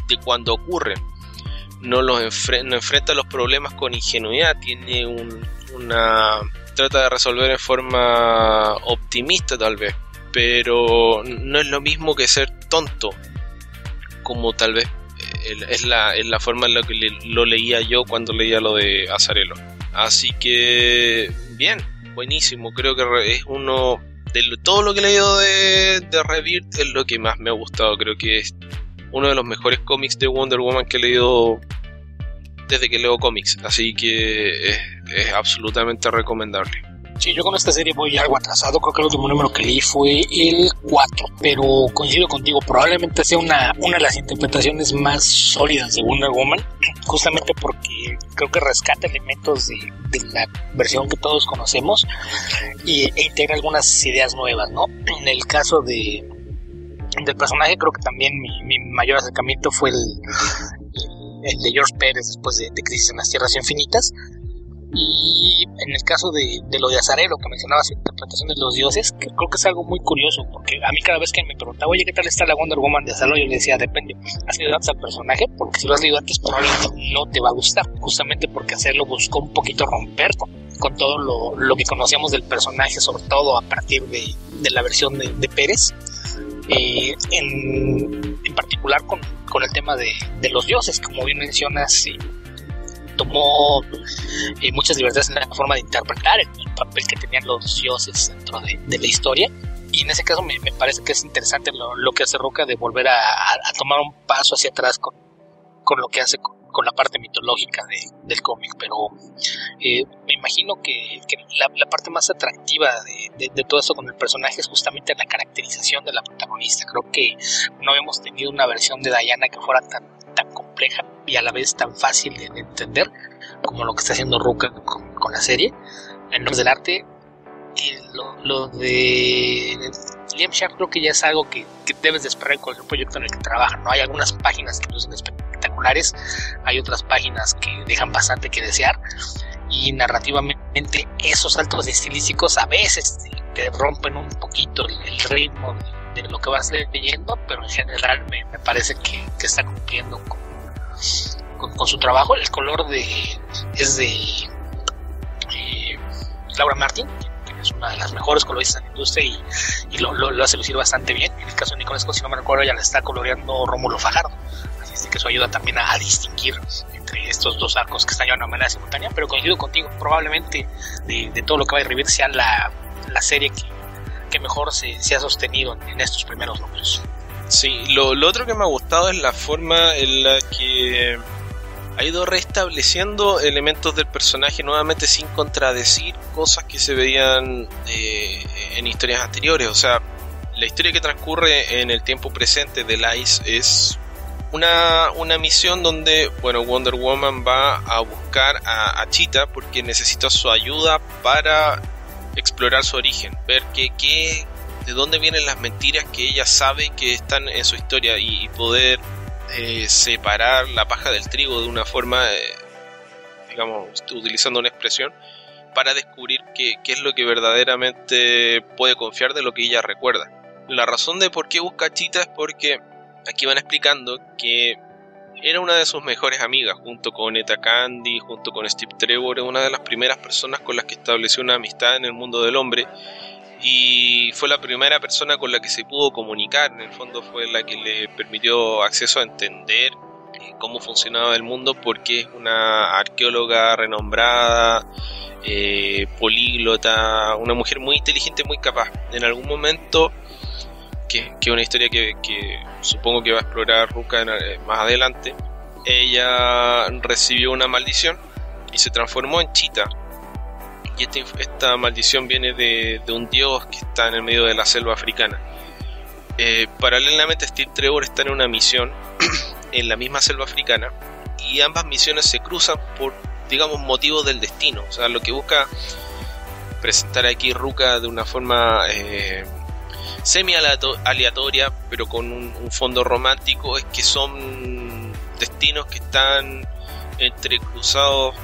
de cuando ocurren no los enfrenta los problemas con ingenuidad, tiene una trata de resolver en forma optimista tal vez, pero no es lo mismo que ser tonto, como tal vez eh, es la, es la forma en la que lo leía yo cuando leía lo de Azarelo. Así que, bien, buenísimo, creo que es uno de todo lo que he leído de, de Rebirth es lo que más me ha gustado, creo que es uno de los mejores cómics de Wonder Woman que he leído desde que leo cómics, así que es, absolutamente recomendable. Sí, yo con esta serie voy algo atrasado, creo que el último número que leí fue el 4, pero coincido contigo, probablemente sea una, una de las interpretaciones más sólidas de Wonder Woman, <clears throat> justamente porque creo que rescata elementos de, la versión que todos conocemos y, e integra algunas ideas nuevas, ¿no? En el caso de, del personaje creo que también mi, mayor acercamiento fue el, el, de George Pérez después de, Crisis en las Tierras Infinitas. Y en el caso de, lo de Azarelo, que mencionabas, interpretación de los dioses, creo que es algo muy curioso, porque a mí cada vez que me preguntaba, oye, ¿qué tal está la Wonder Woman de Azarelo? Yo le decía, depende, ¿has leído antes al personaje? Porque si lo has leído antes, probablemente no te va a gustar, justamente porque hacerlo buscó un poquito romper con, todo lo, lo, que conocíamos del personaje, sobre todo a partir de, de la versión de, de Pérez eh, en, en, particular con, con, el tema de, de, los dioses, como bien mencionas, tomó eh, muchas libertades en la forma de interpretar el, papel que tenían los dioses dentro de, de, la historia. Y en ese caso me, me parece que es interesante lo, lo, que hace Roca de volver a, a, tomar un paso hacia atrás con, con lo que hace con, con la parte mitológica de, del cómic, pero eh, me imagino que, la, parte más atractiva de, de, todo esto con el personaje es justamente la caracterización de la protagonista. Creo que no hemos tenido una versión de Diana que fuera tan, tan compleja y a la vez tan fácil de, entender como lo que está haciendo Ruka con, con la serie. En los del arte, lo, lo, de Liam Sharp creo que ya es algo que, que debes de esperar con el proyecto en el que trabajan. ¿no? Hay algunas páginas que lucen espectaculares, hay otras páginas que dejan bastante que desear y narrativamente esos saltos estilísticos a veces te, rompen un poquito el, ritmo de, lo que vas leyendo, pero en general me, parece que, está cumpliendo con, su trabajo. El color de es de eh, Laura Martin, que es una de las mejores coloristas de la industria y, lo, hace lucir bastante bien. En el caso de Nicolás, si no me recuerdo, ya la está coloreando Rómulo Fajardo que eso ayuda también a, distinguir entre estos dos arcos que están llevando a manera simultánea, pero coincido contigo, probablemente de, todo lo que va a revivir sea la, serie que, mejor se, ha sostenido en, estos primeros números. Sí, lo, otro que me ha gustado es la forma en la que ha ido restableciendo elementos del personaje nuevamente sin contradecir cosas que se veían eh, en historias anteriores. O sea, La historia que transcurre en el tiempo presente de Lice es una, una misión donde, bueno, Wonder Woman va a buscar a, a Cheetah porque necesita su ayuda para explorar su origen, ver qué, qué, de dónde vienen las mentiras que ella sabe que están en su historia y, poder eh, separar la paja del trigo de una forma, eh, digamos, utilizando una expresión, para descubrir qué, qué, es lo que verdaderamente puede confiar de lo que ella recuerda. La razón de por qué busca a Chita es porque aquí van explicando que era una de sus mejores amigas, junto con Eta Candy, junto con Steve Trevor, una de las primeras personas con las que estableció una amistad en el mundo del hombre y fue la primera persona con la que se pudo comunicar, en el fondo fue la que le permitió acceso a entender eh, cómo funcionaba el mundo porque es una arqueóloga renombrada, eh, políglota, una mujer muy inteligente, muy capaz. En algún momento, que es una historia que, supongo que va a explorar Ruka eh, más adelante, ella recibió una maldición y se transformó en chita, y esta, maldición viene de, un dios que está en el medio de la selva africana. Eh, paralelamente Steve Trevor está en una misión <clears throat> en la misma selva africana y ambas misiones se cruzan por, digamos, motivos del destino. O sea, lo que busca presentar aquí Ruka de una forma eh, semi aleatoria, pero con un, fondo romántico, es que son destinos que están entrecruzados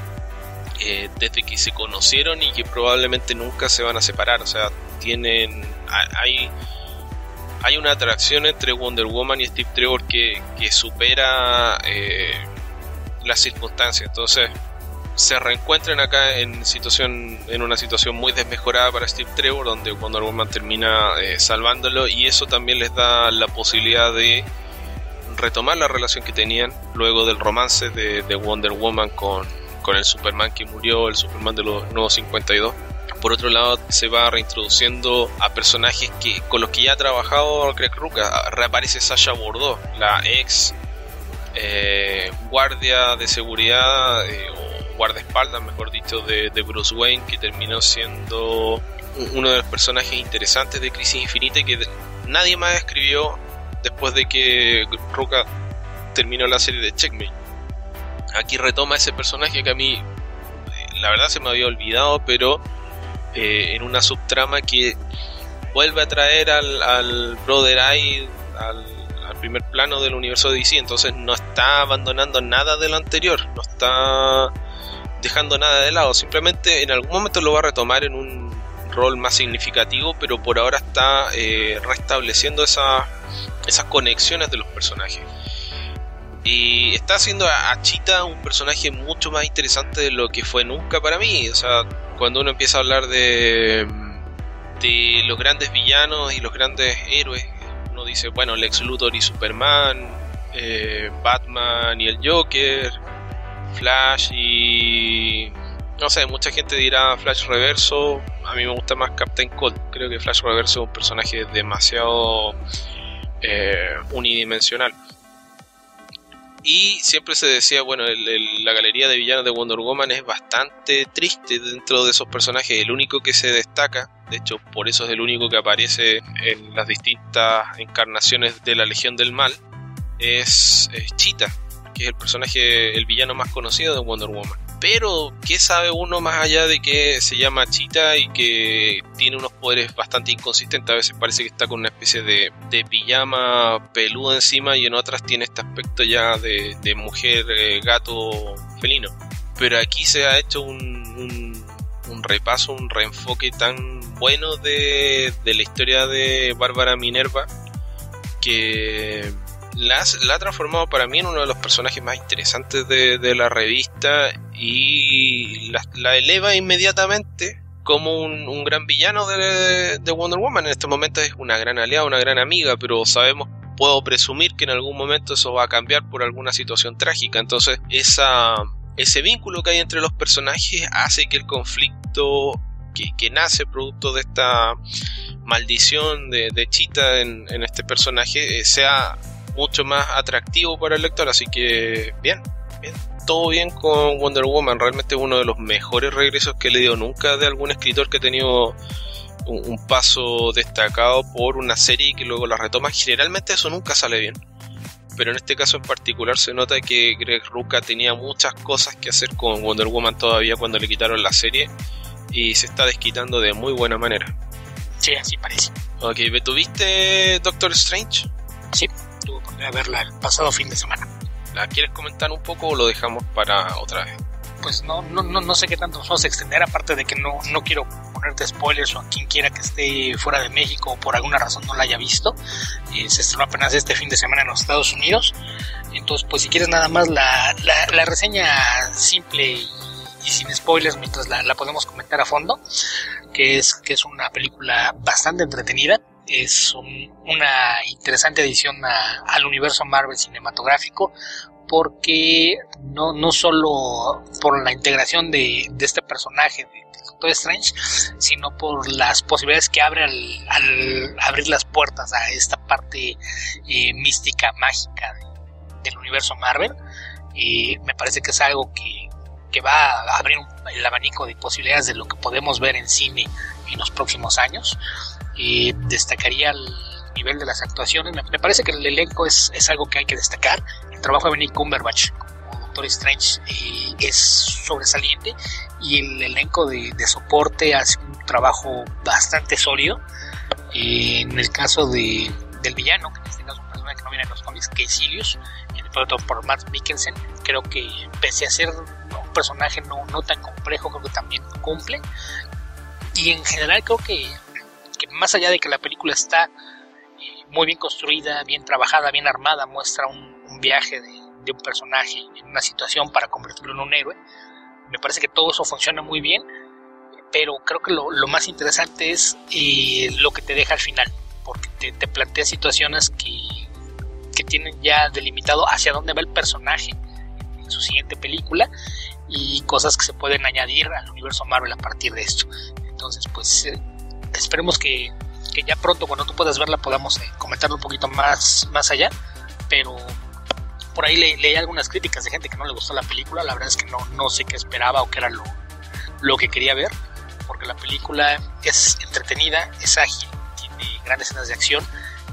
eh, desde que se conocieron y que probablemente nunca se van a separar. O sea, tienen. Hay, hay una atracción entre Wonder Woman y Steve Trevor que, supera eh, las circunstancias. Entonces, se reencuentran acá en situación en una situación muy desmejorada para Steve Trevor donde Wonder Woman termina eh, salvándolo y eso también les da la posibilidad de retomar la relación que tenían luego del romance de Wonder Woman con, con el Superman que murió, el Superman de los nuevos 52. Por otro lado, se va reintroduciendo a personajes que con los que ya ha trabajado Greg Rucka. Reaparece Sasha Bordeaux, la ex eh, guardia de seguridad eh, o guardaespaldas, mejor dicho, de, Bruce Wayne, que terminó siendo uno de los personajes interesantes de Crisis Infinite que nadie más escribió después de que Ruka terminó la serie de Checkmate aquí retoma ese personaje que a mí eh, la verdad se me había olvidado, pero eh, en una subtrama que vuelve a traer al, al Brother Eye al, primer plano del universo de DC, entonces no está abandonando nada de lo anterior, no está dejando nada de lado, simplemente en algún momento lo va a retomar en un rol más significativo, pero por ahora está eh, restableciendo esas conexiones de los personajes. Y está haciendo a Chita un personaje mucho más interesante de lo que fue nunca para mí. O sea, cuando uno empieza a hablar de, de los grandes villanos y los grandes héroes, uno dice, bueno, Lex Luthor y Superman, eh, Batman y el Joker, Flash y... No sé, mucha gente dirá Flash Reverso. A mí me gusta más Captain Cold. Creo que Flash Reverso es un personaje demasiado eh, unidimensional. Y siempre se decía, bueno, la galería de villanos de Wonder Woman es bastante triste dentro de esos personajes. El único que se destaca, de hecho por eso es el único que aparece en las distintas encarnaciones de la Legión del Mal, es, es Cheetah, que es el personaje, el villano más conocido de Wonder Woman. Pero, ¿qué sabe uno más allá de que se llama Chita y que tiene unos poderes bastante inconsistentes? A veces parece que está con una especie de, de pijama peludo encima y en otras tiene este aspecto ya de, mujer eh, gato felino. Pero aquí se ha hecho un, un, repaso, un reenfoque tan bueno de, de la historia de Bárbara Minerva que la, ha transformado para mí en uno de los personajes más interesantes de, la revista y la, eleva inmediatamente como un, gran villano de, Wonder Woman. En este momento es una gran aliada, una gran amiga, pero sabemos, puedo presumir que en algún momento eso va a cambiar por alguna situación trágica. Entonces, esa, ese vínculo que hay entre los personajes hace que el conflicto que, nace producto de esta maldición de, Chita en, este personaje eh, sea mucho más atractivo para el lector. Así que, bien, bien. Todo bien con Wonder Woman. Realmente es uno de los mejores regresos que he leído nunca de algún escritor que ha tenido un, paso destacado por una serie que luego la retoma. Generalmente eso nunca sale bien. Pero en este caso en particular se nota que Greg Rucka tenía muchas cosas que hacer con Wonder Woman todavía cuando le quitaron la serie y se está desquitando de muy buena manera. Sí, así parece. Ok, ¿tuviste Doctor Strange? Sí, tuve oportunidad de verla el pasado fin de semana. ¿La quieres comentar un poco o lo dejamos para otra vez? Pues no, no, no, no sé qué tanto nos vamos a extender, aparte de que no, no quiero ponerte spoilers o a quien quiera que esté fuera de México o por alguna razón no la haya visto. Eh, se estrenó apenas este fin de semana en los Estados Unidos. Entonces, pues si quieres nada más la, la, reseña simple y, sin spoilers mientras la, la podemos comentar a fondo, que es, que es una película bastante entretenida es una interesante adición al universo Marvel cinematográfico porque no, no solo por la integración de, este personaje de, Doctor Strange, sino por las posibilidades que abre al, abrir las puertas a esta parte eh, mística, mágica del universo Marvel. y me parece que es algo que, que va a abrir el abanico de posibilidades de lo que podemos ver en cine en los próximos años. Y destacaría el nivel de las actuaciones. Me, parece que el elenco es, es, algo que hay que destacar. El trabajo de Benny Cumberbatch como Doctor Strange eh, es sobresaliente y el elenco de, de, soporte hace un trabajo bastante sólido. Eh, en el caso de, del villano, que en este caso es un personaje que no viene en los cómics, que es Silius, interpretado por Matt Mikkelsen, creo que pese a ser un personaje no, no tan complejo, creo que también cumple. Y en general creo que más allá de que la película está muy bien construida, bien trabajada, bien armada, muestra un, viaje de, un personaje en una situación para convertirlo en un héroe. Me parece que todo eso funciona muy bien, pero creo que lo, más interesante es eh, lo que te deja al final, porque te, plantea situaciones que, que tienen ya delimitado hacia dónde va el personaje en su siguiente película y cosas que se pueden añadir al universo Marvel a partir de esto. Entonces, pues eh, esperemos que que ya pronto cuando tú puedas verla podamos eh, comentarlo un poquito más, más allá, pero por ahí leí algunas críticas de gente que no le gustó la película, la verdad es que no, no sé qué esperaba o qué era lo, lo que quería ver, porque la película es entretenida, es ágil, tiene grandes escenas de acción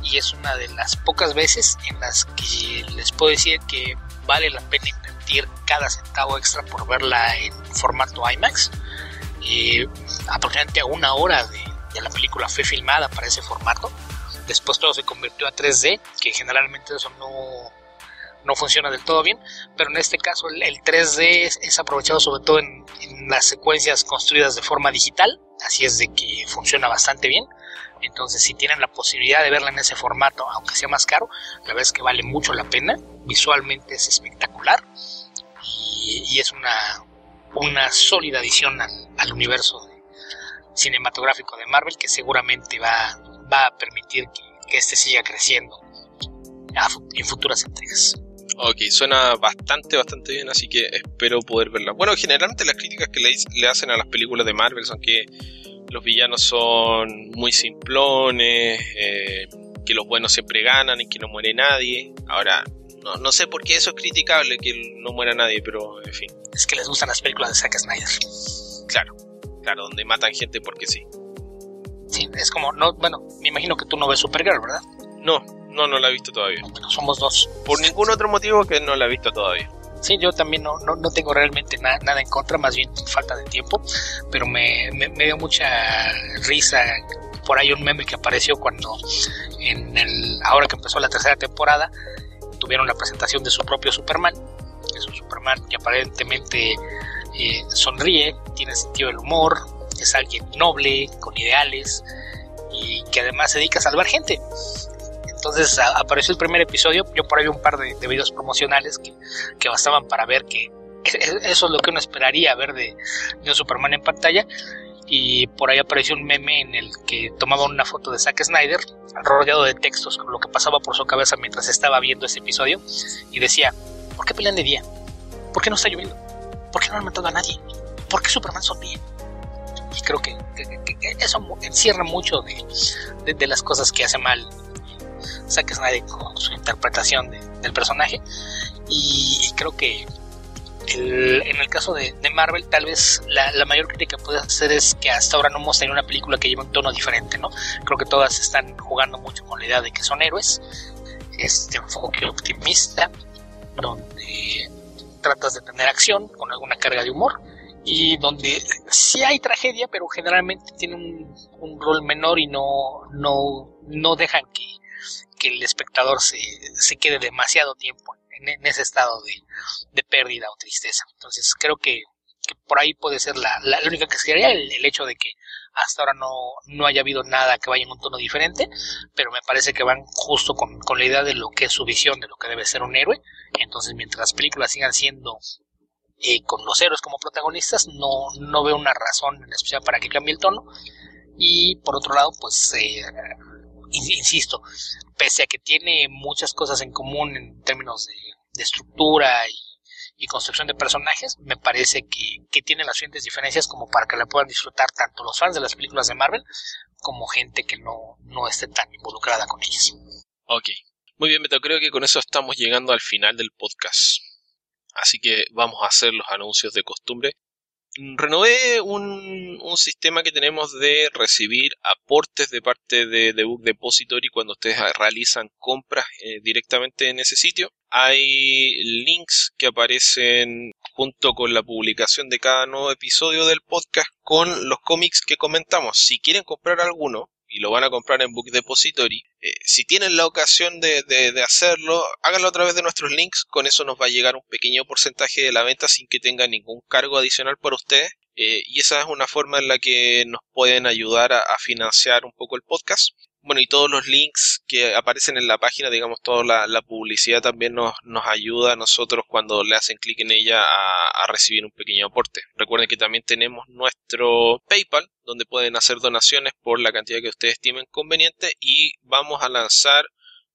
y es una de las pocas veces en las que les puedo decir que vale la pena invertir cada centavo extra por verla en formato IMAX. Eh, aproximadamente a una hora de, la película fue filmada para ese formato. Después todo se convirtió a 3D, que generalmente eso no, no funciona del todo bien, pero en este caso el, 3D es, aprovechado sobre todo en, las secuencias construidas de forma digital, así es de que funciona bastante bien. Entonces, si tienen la posibilidad de verla en ese formato, aunque sea más caro, la verdad es que vale mucho la pena. Visualmente es espectacular y, es una, una sólida adición al, al universo cinematográfico de Marvel que seguramente va, va a permitir que, que este siga creciendo en futuras entregas. Ok, suena bastante, bastante bien, así que espero poder verla. Bueno, generalmente las críticas que le, le hacen a las películas de Marvel son que los villanos son muy simplones, eh, que los buenos siempre ganan y que no muere nadie. Ahora, no, no sé por qué eso es criticable, que no muera nadie, pero en fin. Es que les gustan las películas de Zack Snyder. Claro, claro, donde matan gente porque sí. Sí, es como, no, bueno, me imagino que tú no ves Supergirl, ¿verdad? No, no, no la he visto todavía. Bueno, somos dos. Por ningún otro motivo que no la he visto todavía. Sí, yo también no, no, tengo realmente nada en contra, más bien falta de tiempo, pero me, me, dio mucha risa por ahí un meme que apareció cuando en el ahora que empezó la tercera temporada tuvieron la presentación de su propio Superman, es un Superman que aparentemente eh, sonríe, tiene sentido del humor, es alguien noble, con ideales y que además se dedica a salvar gente. Entonces apareció el primer episodio, yo por ahí un par de, videos promocionales que, bastaban para ver que eso es lo que uno esperaría ver de, un Superman en pantalla. Y por ahí apareció un meme en el que tomaba una foto de Zack Snyder, rodeado de textos con lo que pasaba por su cabeza mientras estaba viendo ese episodio, y decía, ¿por qué pelean de día? ¿Por qué no está lloviendo? ¿Por qué no han matado a nadie? ¿Por qué Superman sonríe? Y creo que, eso encierra mucho de, las cosas que hace mal Zack Snyder con su interpretación del personaje. Y, creo que en el caso de, Marvel, tal vez la, mayor crítica que puedes hacer es que hasta ahora no hemos tenido una película que lleve un tono diferente, ¿no? Creo que todas están jugando mucho con la idea de que son héroes, este enfoque optimista, donde tratas de tener acción con alguna carga de humor y donde sí hay tragedia, pero generalmente tiene un, rol menor y no, no, no dejan que, que el espectador se, se quede demasiado tiempo en, ese estado de, de, pérdida o tristeza. Entonces creo que, por ahí puede ser la, la, única que sería el, el, hecho de que hasta ahora no, no haya habido nada que vaya en un tono diferente, pero me parece que van justo con, con la idea de lo que es su visión de lo que debe ser un héroe. Entonces mientras las películas sigan siendo eh, con los héroes como protagonistas, no, no veo una razón en especial para que cambie el tono. Y por otro lado, pues, eh, insisto, pese a que tiene muchas cosas en común en términos de, estructura y, construcción de personajes, me parece que, tiene las suficientes diferencias como para que la puedan disfrutar tanto los fans de las películas de Marvel como gente que no, no esté tan involucrada con ellas. Ok. Muy bien, Beto, creo que con eso estamos llegando al final del podcast. Así que vamos a hacer los anuncios de costumbre. Renové un, sistema que tenemos de recibir aportes de parte de, de Book Depository cuando ustedes realizan compras eh, directamente en ese sitio. Hay links que aparecen junto con la publicación de cada nuevo episodio del podcast con los cómics que comentamos. Si quieren comprar alguno, y lo van a comprar en Book Depository, eh, si tienen la ocasión de, de, hacerlo, háganlo a través de nuestros links, con eso nos va a llegar un pequeño porcentaje de la venta sin que tenga ningún cargo adicional para ustedes. Eh, y esa es una forma en la que nos pueden ayudar a financiar un poco el podcast. Bueno, y todos los links que aparecen en la página, digamos, toda la, publicidad también nos, ayuda a nosotros cuando le hacen clic en ella a, recibir un pequeño aporte. Recuerden que también tenemos nuestro PayPal, donde pueden hacer donaciones por la cantidad que ustedes estimen conveniente y vamos a lanzar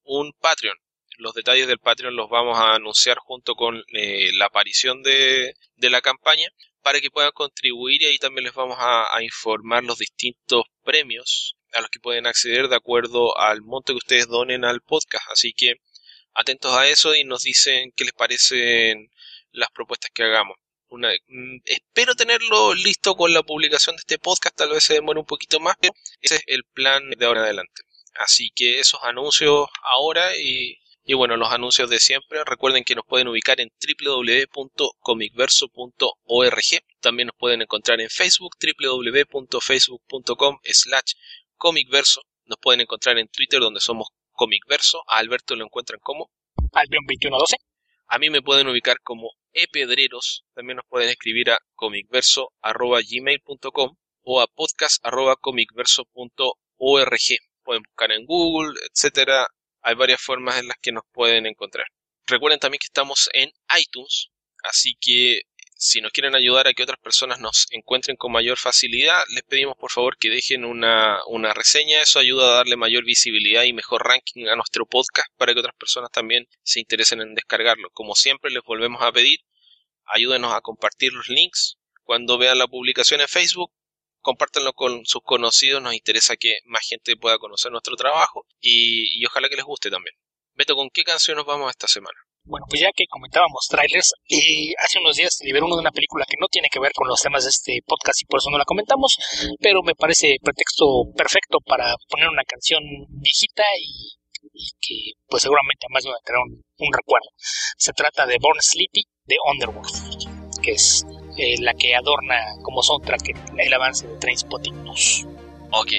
un Patreon. Los detalles del Patreon los vamos a anunciar junto con eh, la aparición de la campaña para que puedan contribuir y ahí también les vamos a, informar los distintos premios a los que pueden acceder de acuerdo al monto que ustedes donen al podcast. Así que atentos a eso y nos dicen qué les parecen las propuestas que hagamos. Una, mm, espero tenerlo listo con la publicación de este podcast, tal vez se demore un poquito más, pero ese es el plan de ahora adelante. Así que esos anuncios ahora y, y bueno, los anuncios de siempre. Recuerden que nos pueden ubicar en www.comicverso.org. También nos pueden encontrar en Facebook, www.facebook.com slash Comicverso. Nos pueden encontrar en Twitter donde somos Comicverso. A Alberto lo encuentran como Albion2112. A mí me pueden ubicar como epedreros. También nos pueden escribir a comicverso.gmail.com o a podcast.comicverso.org. Pueden buscar en Google, etcétera. Hay varias formas en las que nos pueden encontrar. Recuerden también que estamos en iTunes, así que si nos quieren ayudar a que otras personas nos encuentren con mayor facilidad, les pedimos por favor que dejen una, una reseña. Eso ayuda a darle mayor visibilidad y mejor ranking a nuestro podcast para que otras personas también se interesen en descargarlo. Como siempre, les volvemos a pedir, ayúdenos a compartir los links. Cuando vean la publicación en Facebook, compártanlo con sus conocidos. Nos interesa que más gente pueda conocer nuestro trabajo y, y ojalá que les guste también. Beto, ¿con qué canción nos vamos esta semana? Bueno, pues ya que comentábamos trailers, y hace unos días liberó uno de una película que no tiene que ver con los temas de este podcast y por eso no la comentamos, pero me parece pretexto perfecto para poner una canción viejita y, que pues seguramente a más de tener un, un, recuerdo. Se trata de Born Sleepy de Underworld, que es eh, la que adorna como soundtrack el avance de Trainspotting 2. Ok,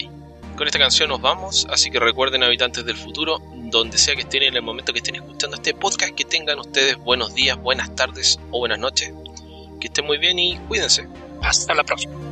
con esta canción nos vamos, así que recuerden habitantes del futuro, donde sea que estén en el momento que estén escuchando este podcast, que tengan ustedes buenos días, buenas tardes o buenas noches. Que estén muy bien y cuídense. Hasta la próxima.